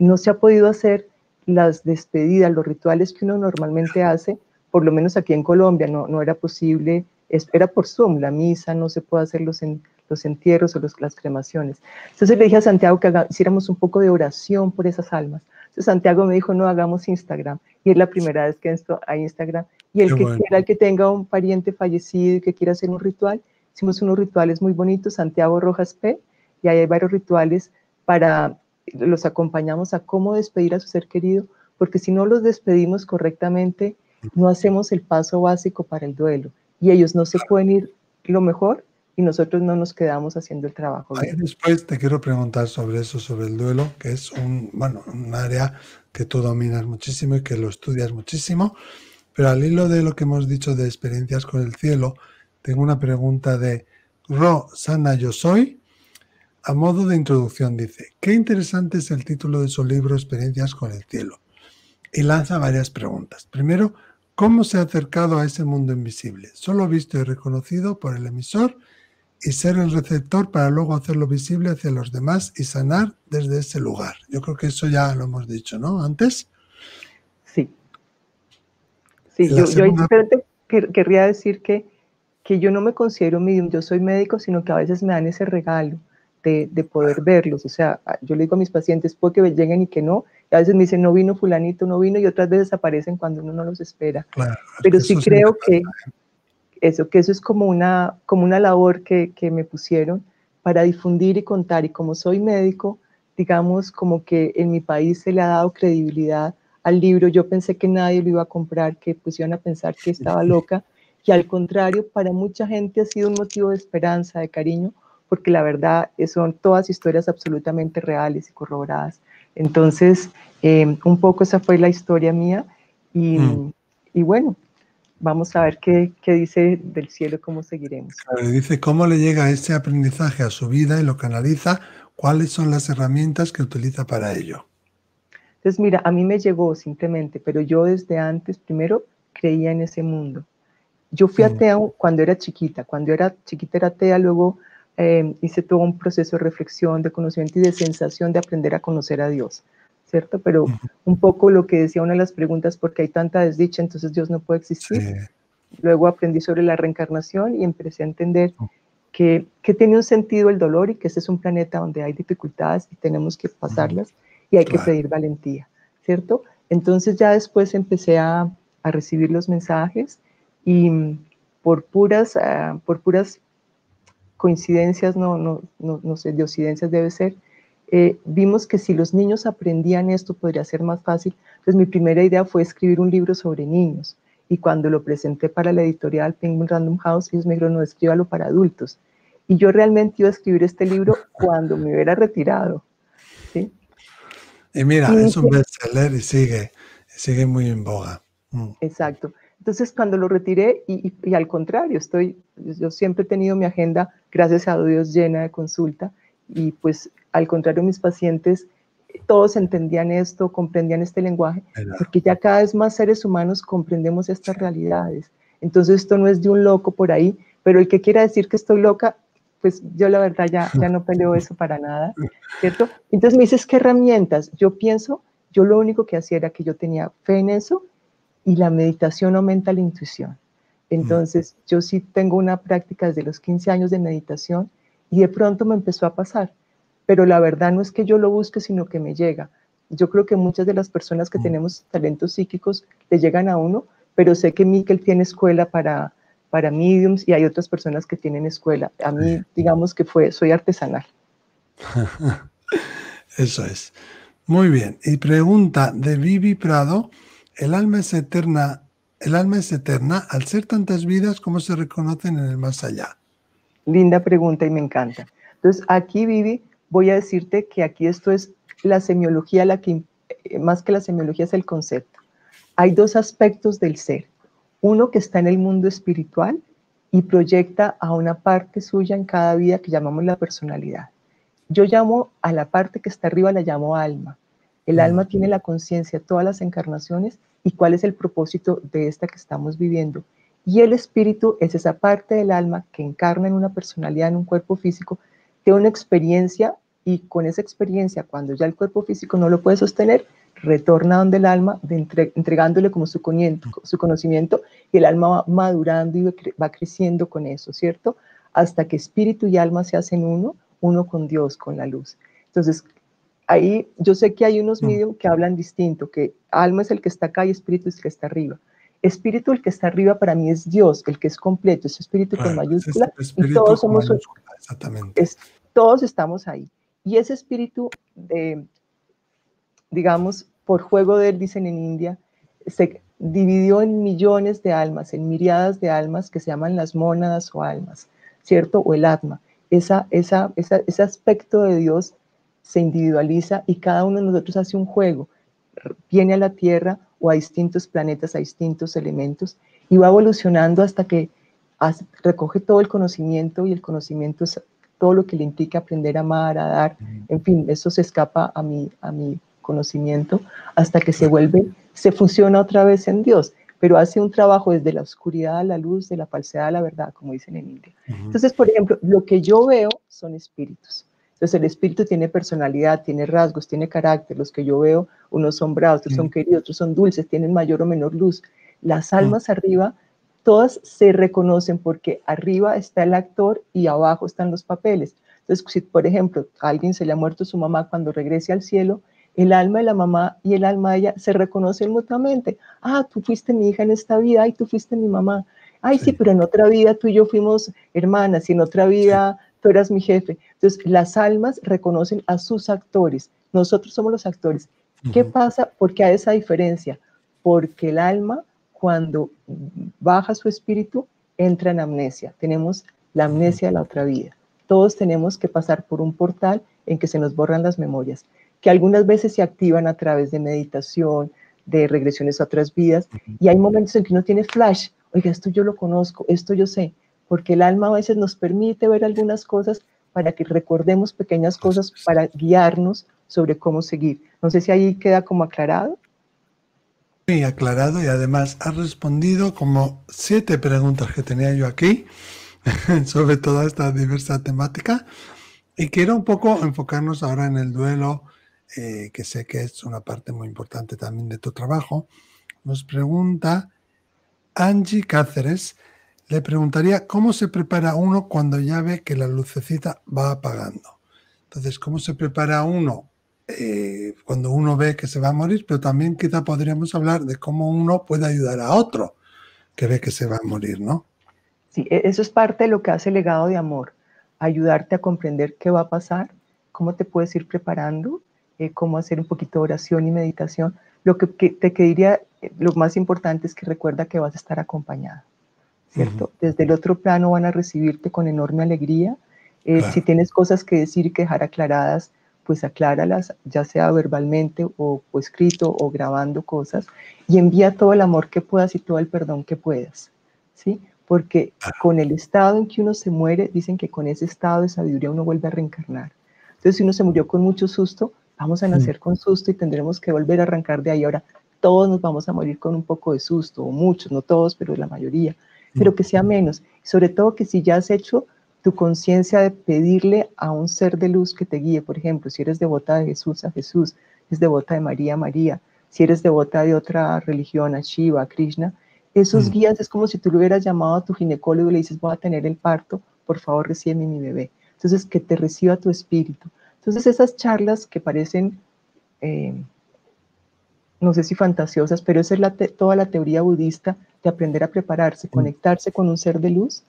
no se ha podido hacer las despedidas, los rituales que uno normalmente hace, por lo menos aquí en Colombia no, no era posible, era por Zoom, la misa, no se puede hacer los, en, los entierros o las cremaciones. Entonces le dije a Santiago que hiciéramos un poco de oración por esas almas. Entonces Santiago me dijo, no, hagamos Instagram. Y es la primera vez que esto hay Instagram. Y el que quiera, que tenga un pariente fallecido y que quiera hacer un ritual, hicimos unos rituales muy bonitos, Santiago Rojas P, y ahí hay varios rituales para, los acompañamos a cómo despedir a su ser querido, porque si no los despedimos correctamente, no hacemos el paso básico para el duelo. Y ellos no se pueden ir lo mejor y nosotros no nos quedamos haciendo el trabajo. Ahí después te quiero preguntar sobre eso, sobre el duelo, que es un, bueno, un área que tú dominas muchísimo y que lo estudias muchísimo. Pero al hilo de lo que hemos dicho de experiencias con el cielo, tengo una pregunta de Ro Sana Yo Soy. A modo de introducción dice, qué interesante es el título de su libro Experiencias con el cielo. Y lanza varias preguntas. Primero, ¿cómo se ha acercado a ese mundo invisible? Solo visto y reconocido por el emisor y ser el receptor para luego hacerlo visible hacia los demás y sanar desde ese lugar. Yo creo que eso ya lo hemos dicho, ¿no? Antes. Sí. Sí, yo, simplemente querría decir que, que yo no me considero medium, yo soy médico, sino que a veces me dan ese regalo de, de poder verlos. O sea, yo le digo a mis pacientes, puede que lleguen y que no, y a veces me dicen, no vino fulanito, no vino, y otras veces aparecen cuando uno no los espera. Claro, Pero sí creo que, eso, que eso es como una, como una labor que, que me pusieron para difundir y contar. Y como soy médico, digamos, como que en mi país se le ha dado credibilidad al libro. Yo pensé que nadie lo iba a comprar, que pusieron a pensar que estaba loca. Y al contrario, para mucha gente ha sido un motivo de esperanza, de cariño, porque la verdad son todas historias absolutamente reales y corroboradas. Entonces, eh, un poco esa fue la historia mía. Y, mm. y bueno, vamos a ver qué, qué, dice del cielo, cómo seguiremos. dice cómo le llega ese aprendizaje a su vida y lo canaliza, cuáles son las herramientas que utiliza para ello. Entonces, mira, a mí me llegó simplemente, pero yo desde antes, primero, creía en ese mundo. Yo fui mm. atea cuando era chiquita, cuando era chiquita era atea, luego eh, hice todo un proceso de reflexión, de conocimiento y de sensación de aprender a conocer a Dios. ¿cierto? Pero un poco lo que decía una de las preguntas, porque hay tanta desdicha, entonces Dios no puede existir. Luego aprendí sobre la reencarnación y empecé a entender que, que tiene un sentido el dolor y que este es un planeta donde hay dificultades y tenemos que pasarlas y hay que pedir valentía, ¿cierto? Entonces ya después empecé a, a recibir los mensajes y por puras, uh, por puras coincidencias, no, no, no, no sé, de occidencias debe ser, eh, vimos que si los niños aprendían esto podría ser más fácil. Entonces mi primera idea fue escribir un libro sobre niños. Y cuando lo presenté para la editorial Penguin Random House, ellos me dijeron, no, escríbalo para adultos. Y yo realmente iba a escribir este libro cuando me hubiera retirado. ¿sí? Y mira, es un bestseller y sigue, sigue muy en boga. Mm. Exacto. Entonces, cuando lo retiré, y, y, al contrario, estoy, yo siempre he tenido mi agenda, gracias a Dios, llena de consulta, y pues al contrario, mis pacientes, todos entendían esto, comprendían este lenguaje, porque ya cada vez más seres humanos comprendemos estas realidades. Entonces esto no es de un loco por ahí, pero el que quiera decir que estoy loca, pues yo la verdad ya, ya no peleo eso para nada, ¿cierto? Entonces me dices, ¿qué herramientas? Yo pienso, yo lo único que hacía era que yo tenía fe en eso y la meditación aumenta la intuición. Entonces yo sí tengo una práctica desde los 15 años de meditación y de pronto me empezó a pasar pero la verdad no es que yo lo busque, sino que me llega. Yo creo que muchas de las personas que mm. tenemos talentos psíquicos le llegan a uno, pero sé que Miquel tiene escuela para, para mediums y hay otras personas que tienen escuela. A mí, digamos que fue, soy artesanal. Eso es. Muy bien. Y pregunta de Vivi Prado, ¿el alma es eterna? ¿El alma es eterna? Al ser tantas vidas, ¿cómo se reconocen en el más allá? Linda pregunta y me encanta. Entonces, aquí Vivi, voy a decirte que aquí esto es la semiología, la que eh, más que la semiología es el concepto. Hay dos aspectos del ser. Uno que está en el mundo espiritual y proyecta a una parte suya en cada vida que llamamos la personalidad. Yo llamo a la parte que está arriba, la llamo alma. El alma tiene la conciencia todas las encarnaciones y cuál es el propósito de esta que estamos viviendo. Y el espíritu es esa parte del alma que encarna en una personalidad, en un cuerpo físico, tiene una experiencia y con esa experiencia, cuando ya el cuerpo físico no lo puede sostener, retorna donde el alma, entregándole como su su conocimiento, y el alma va madurando y va creciendo con eso, ¿cierto? Hasta que espíritu y alma se hacen uno, uno con Dios, con la luz. Entonces, ahí yo sé que hay unos mm. medios que hablan distinto, que alma es el que está acá y espíritu es el que está arriba. Espíritu, el que está arriba para mí es Dios, el que es completo, es espíritu con mayúscula, y todos somos exactamente. todos estamos ahí. Y ese espíritu, de, digamos, por juego de él, dicen en India, se dividió en millones de almas, en miriadas de almas que se llaman las mónadas o almas, ¿cierto? O el atma. Esa, esa, ese aspecto de Dios se individualiza y cada uno de nosotros hace un juego. Viene a la Tierra o a distintos planetas, a distintos elementos y va evolucionando hasta que recoge todo el conocimiento y el conocimiento es todo lo que le implica aprender a amar, a dar, en fin, eso se escapa a mi, a mi conocimiento hasta que se vuelve, se fusiona otra vez en Dios, pero hace un trabajo desde la oscuridad a la luz, de la falsedad a la verdad, como dicen en India. Entonces, por ejemplo, lo que yo veo son espíritus. Entonces el espíritu tiene personalidad, tiene rasgos, tiene carácter. Los que yo veo, unos son bravos, otros son queridos, otros son dulces, tienen mayor o menor luz. Las almas arriba, todas se reconocen porque arriba está el actor y abajo están los papeles. Entonces, si por ejemplo a alguien se le ha muerto su mamá cuando regrese al cielo, el alma de la mamá y el alma de ella se reconocen mutuamente. Ah, tú fuiste mi hija en esta vida, y tú fuiste mi mamá. Ay, sí. pero en otra vida tú y yo fuimos hermanas y en otra vida tú eras mi jefe. Entonces, las almas reconocen a sus actores, nosotros somos los actores. ¿Qué pasa? ¿Por qué hay esa diferencia? Porque el alma, cuando baja su espíritu, entra en amnesia. Tenemos la amnesia de la otra vida. Todos tenemos que pasar por un portal en que se nos borran las memorias, que algunas veces se activan a través de meditación, de regresiones a otras vidas, y hay momentos en que uno tiene flash, oiga, esto yo lo conozco, esto yo sé, porque el alma a veces nos permite ver algunas cosas para que recordemos pequeñas cosas para guiarnos sobre cómo seguir. No sé si ahí queda como aclarado. Sí, aclarado y además has respondido como siete preguntas que tenía yo aquí sobre toda esta diversa temática y quiero un poco enfocarnos ahora en el duelo, eh, que sé que es una parte muy importante también de tu trabajo. Nos pregunta Angie Cáceres, le preguntaría cómo se prepara uno cuando ya ve que la lucecita va apagando. Entonces, ¿cómo se prepara uno eh, cuando uno ve que se va a morir? Pero también quizá podríamos hablar de cómo uno puede ayudar a otro que ve que se va a morir, ¿no? Sí, e-, eso es parte de lo que hace el legado de amor, ayudarte a comprender qué va a pasar, cómo te puedes ir preparando, eh, cómo hacer un poquito de oración y meditación. Lo que, te diría, eh, lo más importante es que recuerda que vas a estar acompañado. ¿Cierto? Desde el otro plano van a recibirte con enorme alegría. Eh, si tienes cosas que decir y que dejar aclaradas, pues acláralas, ya sea verbalmente o, escrito o grabando cosas, y envía todo el amor que puedas y todo el perdón que puedas, ¿sí? Porque con el estado en que uno se muere, dicen que con ese estado de sabiduría uno vuelve a reencarnar. Entonces, si uno se murió con mucho susto, vamos a nacer con susto y tendremos que volver a arrancar de ahí. Ahora, todos nos vamos a morir con un poco de susto, o muchos, no todos, pero la mayoría pero que sea menos. Sobre todo que si ya has hecho tu conciencia de pedirle a un ser de luz que te guíe, por ejemplo, si eres devota de Jesús, a Jesús, es devota de María, María, si eres devota de otra religión, a Shiva, a Krishna, esos mm. guías es como si tú le hubieras llamado a tu ginecólogo y le dices, voy a tener el parto, por favor, recibe mi bebé. Entonces, que te reciba tu espíritu. Entonces, esas charlas que parecen, eh, no sé si fantasiosas, pero esa es la toda la teoría budista de aprender a prepararse, mm. conectarse con un ser de luz.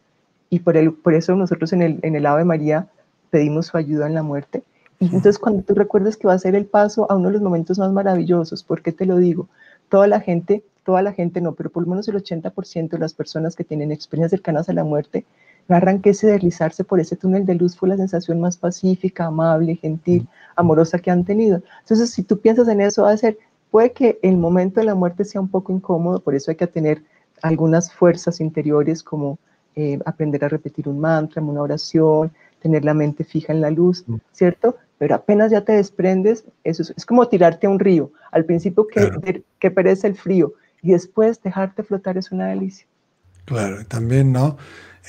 Y por, el, por eso nosotros en el, en el Ave María pedimos su ayuda en la muerte. Y entonces cuando tú recuerdas que va a ser el paso a uno de los momentos más maravillosos, ¿por qué te lo digo? Toda la gente, toda la gente no, pero por lo menos el 80% de las personas que tienen experiencias cercanas a la muerte, narran que ese deslizarse por ese túnel de luz fue la sensación más pacífica, amable, gentil, mm. amorosa que han tenido. Entonces, si tú piensas en eso, va a ser, puede que el momento de la muerte sea un poco incómodo, por eso hay que tener algunas fuerzas interiores como eh, aprender a repetir un mantra, una oración, tener la mente fija en la luz, mm. ¿cierto? pero apenas ya te desprendes, eso es, como tirarte a un río. Al principio que, que perece el frío y después dejarte flotar es una delicia. Claro, y también, ¿no?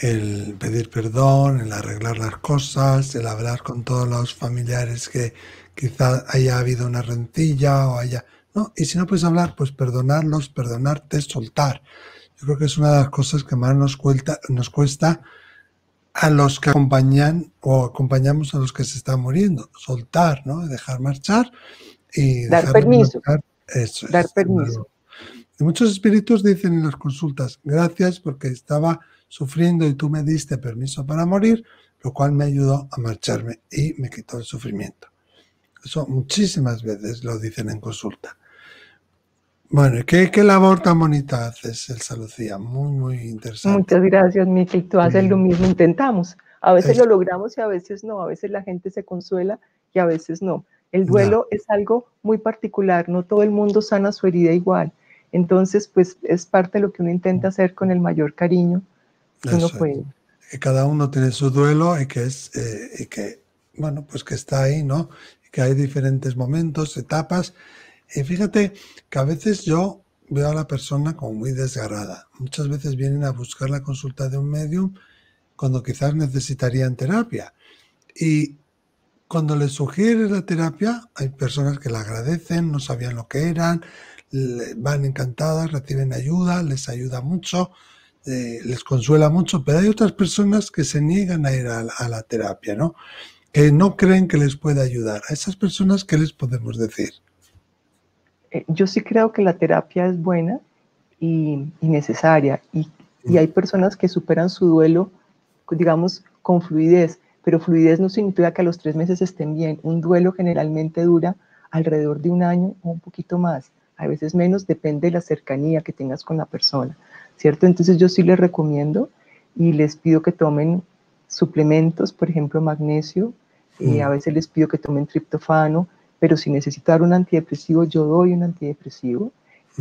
El pedir perdón, el arreglar las cosas, el hablar con todos los familiares que quizá haya habido una rencilla o haya... No, y si no puedes hablar, pues perdonarlos, perdonarte, soltar. Yo creo que es una de las cosas que más nos, cuesta, nos cuesta a los que acompañan o acompañamos a los que se están muriendo. Soltar, ¿no? Dejar marchar y dar permiso. dar permiso. Y muchos espíritus dicen en las consultas, gracias porque estaba sufriendo y tú me diste permiso para morir, lo cual me ayudó a marcharme y me quitó el sufrimiento. Eso muchísimas veces lo dicen en consulta. Bueno, ¿qué, qué labor tan bonita haces, Elsa Lucía? Muy, muy interesante. Muchas gracias, Miki. Tú haces lo mismo, intentamos. A veces lo logramos y a veces no. A veces la gente se consuela y a veces no. El duelo es algo muy particular. No todo el mundo sana su herida igual. Entonces, pues es parte de lo que uno intenta hacer con el mayor cariño que uno puede. Que cada uno tiene su duelo y que es, eh, y que, bueno, pues que está ahí, ¿no? Que hay diferentes momentos, etapas y fíjate que a veces yo veo a la persona como muy desgarrada. Muchas veces vienen a buscar la consulta de un medium cuando quizás necesitarían terapia. Y cuando les sugieres la terapia, hay personas que la agradecen, no sabían lo que eran, van encantadas, reciben ayuda, les ayuda mucho, eh, les consuela mucho, pero hay otras personas que se niegan a ir a la terapia, ¿no? Que no creen que les pueda ayudar. A esas personas, ¿qué les podemos decir? Eh, yo sí creo que la terapia es buena y, necesaria y, hay personas que superan su duelo, digamos, con fluidez, pero fluidez no significa que a los tres meses estén bien. Un duelo generalmente dura alrededor de un año o un poquito más, a veces menos, depende de la cercanía que tengas con la persona, ¿cierto? Entonces yo sí les recomiendo y les pido que tomen suplementos, por ejemplo, magnesio, eh, a veces les pido que tomen triptofano, pero si necesitar un antidepresivo, yo doy un antidepresivo.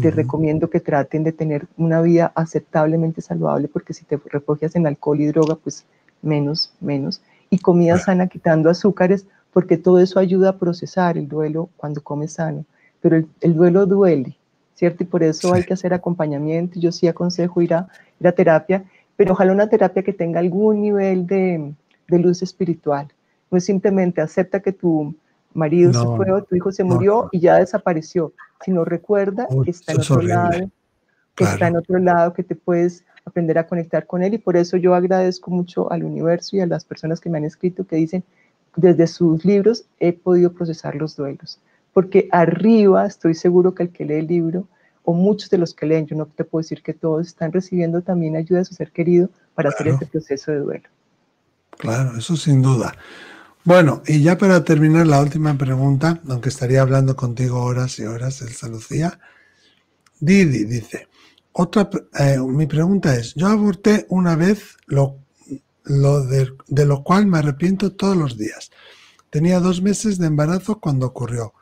Te recomiendo que traten de tener una vida aceptablemente saludable, porque si te refugias en alcohol y droga, pues menos, menos. Y comida sana quitando azúcares, porque todo eso ayuda a procesar el duelo cuando comes sano. Pero el, duelo duele, ¿cierto? Y por eso hay que hacer acompañamiento. Yo sí aconsejo ir a, ir a terapia, pero ojalá una terapia que tenga algún nivel de, de luz espiritual. No es simplemente acepta que tu marido se fue o tu hijo se murió y ya desapareció, sino recuerda que está en otro lado, que está en otro lado, que te puedes aprender a conectar con él y por eso yo agradezco mucho al universo y a las personas que me han escrito que dicen, desde sus libros he podido procesar los duelos, porque arriba estoy seguro que el que lee el libro o muchos de los que leen, yo no te puedo decir que todos están recibiendo también ayuda de su ser querido para hacer este proceso de duelo. Claro, eso sin duda. Bueno, y ya para terminar la última pregunta, aunque estaría hablando contigo horas y horas, Elsa Lucía. Didi dice, otra, eh, mi pregunta es, yo aborté una vez lo, lo de, de, lo cual me arrepiento todos los días. Tenía dos meses de embarazo cuando ocurrió.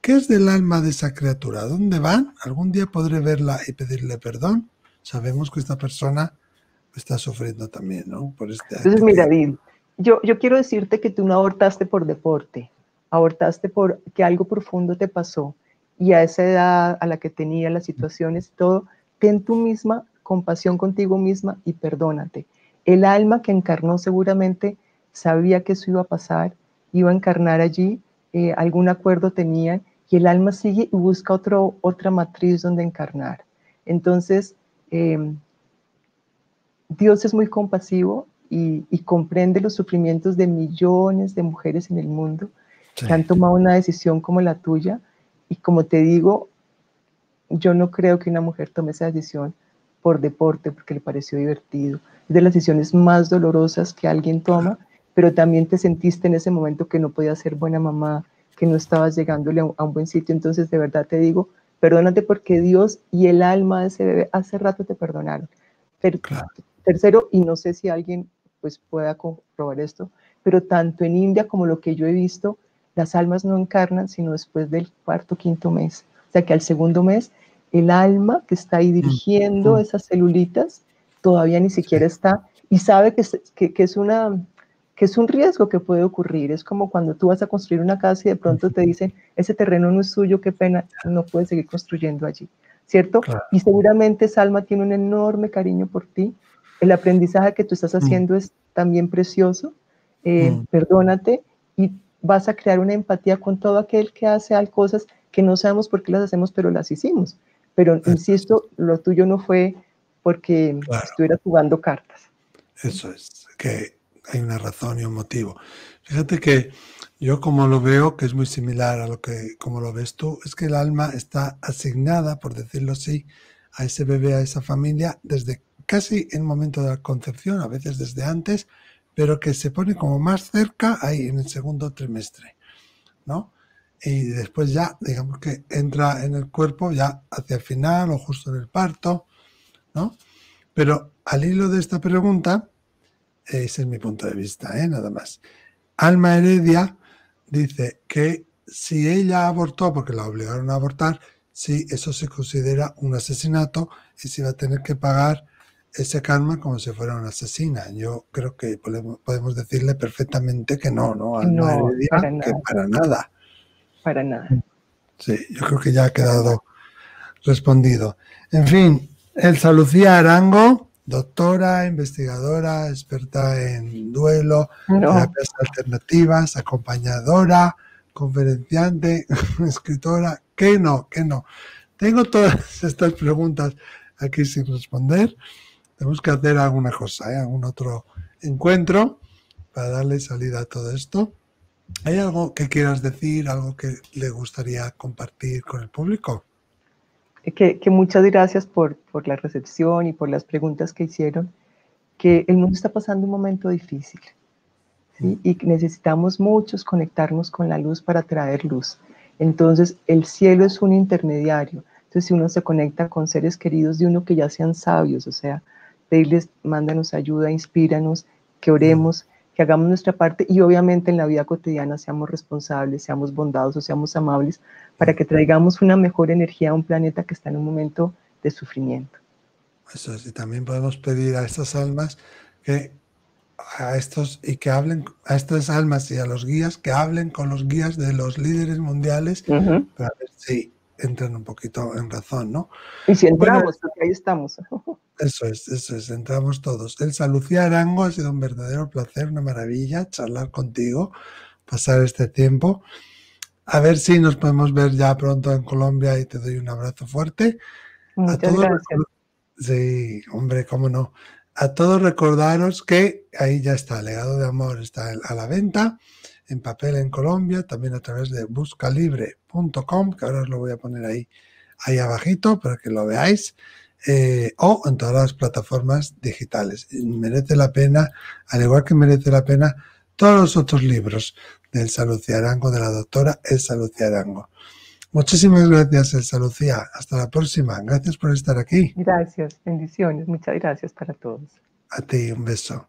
¿Qué es del alma de esa criatura? ¿Dónde van? ¿Algún día podré verla y pedirle perdón? Sabemos que esta persona está sufriendo también, ¿no? Por este Entonces, mira, Didi, yo, quiero decirte que tú no abortaste por deporte, abortaste por que algo profundo te pasó y a esa edad a la que tenía las situaciones, todo, ten tú misma compasión contigo misma y perdónate. El alma que encarnó seguramente sabía que eso iba a pasar, iba a encarnar allí, eh, algún acuerdo tenía y el alma sigue y busca otro, otra matriz donde encarnar. Entonces, em, Dios es muy compasivo y, comprende los sufrimientos de millones de mujeres en el mundo que han tomado una decisión como la tuya. Y como te digo, yo no creo que una mujer tome esa decisión por deporte, porque le pareció divertido. Es de las decisiones más dolorosas que alguien toma, pero también te sentiste en ese momento que no podías ser buena mamá, que no estabas llegándole a un, buen sitio. Entonces, de verdad te digo, perdónate porque Dios y el alma de ese bebé hace rato te perdonaron. Pero, Tercero, y no sé si alguien pues pueda comprobar esto, pero tanto en India como lo que yo he visto, las almas no encarnan sino después del cuarto, quinto mes. O sea que al segundo mes, el alma que está ahí dirigiendo esas celulitas todavía ni siquiera está y sabe que, que, es una que es un riesgo que puede ocurrir. Es como cuando tú vas a construir una casa y de pronto te dicen, ese terreno no es suyo, qué pena, no puedes seguir construyendo allí, ¿cierto? Y seguramente Salma tiene un enorme cariño por ti. El aprendizaje que tú estás mm. haciendo es también precioso. Eh, mm. Perdónate y vas a crear una empatía con todo aquel que hace cosas que no sabemos por qué las hacemos, pero las hicimos. Pero insisto, lo tuyo no fue porque estuvieras jugando cartas. Eso es, que hay una razón y un motivo. Fíjate que yo como lo veo, que es muy similar a lo que como lo ves tú, es que el alma está asignada, por decirlo así, a ese bebé, a esa familia, desde casi en el momento de la concepción, a veces desde antes, pero que se pone como más cerca ahí en el segundo trimestre, ¿no? Y después ya, digamos que entra en el cuerpo ya hacia el final o justo en el parto, ¿no? Pero al hilo de esta pregunta, ese es mi punto de vista, ¿eh? nada más. Alma Heredia dice que si ella abortó porque la obligaron a abortar, sí, eso se considera un asesinato y se va a tener que pagar ese karma como si fuera una asesina. Yo creo que podemos, decirle perfectamente que no, ¿no? Heredia, para que para nada. Para nada. Sí, yo creo que ya ha quedado respondido. En fin, Elsa Lucía Arango doctora, investigadora, experta en duelo, terapias alternativas, acompañadora, conferenciante, escritora. ¿Qué no? ¿Qué no? Tengo todas estas preguntas aquí sin responder. Tenemos que hacer alguna cosa, ¿eh? algún otro encuentro para darle salida a todo esto. ¿Hay algo que quieras decir, algo que le gustaría compartir con el público? que, muchas gracias por, por, la recepción y por las preguntas que hicieron, que el mundo está pasando un momento difícil ¿sí? y necesitamos muchos conectarnos con la luz para traer luz. Entonces, el cielo es un intermediario. Entonces, si uno se conecta con seres queridos de uno que ya sean sabios, o sea, pedirles, mándanos ayuda, inspíranos, que oremos, que hagamos nuestra parte y obviamente en la vida cotidiana seamos responsables, seamos bondadosos, seamos amables, para que traigamos una mejor energía a un planeta que está en un momento de sufrimiento. Eso es, y también podemos pedir a estas almas que a estos y que hablen a estas almas y a los guías que hablen con los guías de los líderes mundiales para ver si entran un poquito en razón, ¿no? Y si entramos, porque ahí estamos. Eso es, eso es, entramos todos. Elsa Lucía Arango, ha sido un verdadero placer, una maravilla charlar contigo, pasar este tiempo. A ver si nos podemos ver ya pronto en Colombia y te doy un abrazo fuerte. Muchas gracias. Sí, hombre, cómo no. A todos recordaros que ahí ya está, Legado de Amor está a la venta en papel en Colombia, también a través de buscalibre.com, que ahora os lo voy a poner ahí, ahí abajito para que lo veáis, eh, o en todas las plataformas digitales. merece la pena, al igual que merece la pena todos los otros libros del Lucía Arango, de la doctora Elsa Lucía Arango. Muchísimas gracias, Elsa Lucía. Hasta la próxima. Gracias por estar aquí. Gracias, bendiciones. Muchas gracias para todos. A ti, un beso.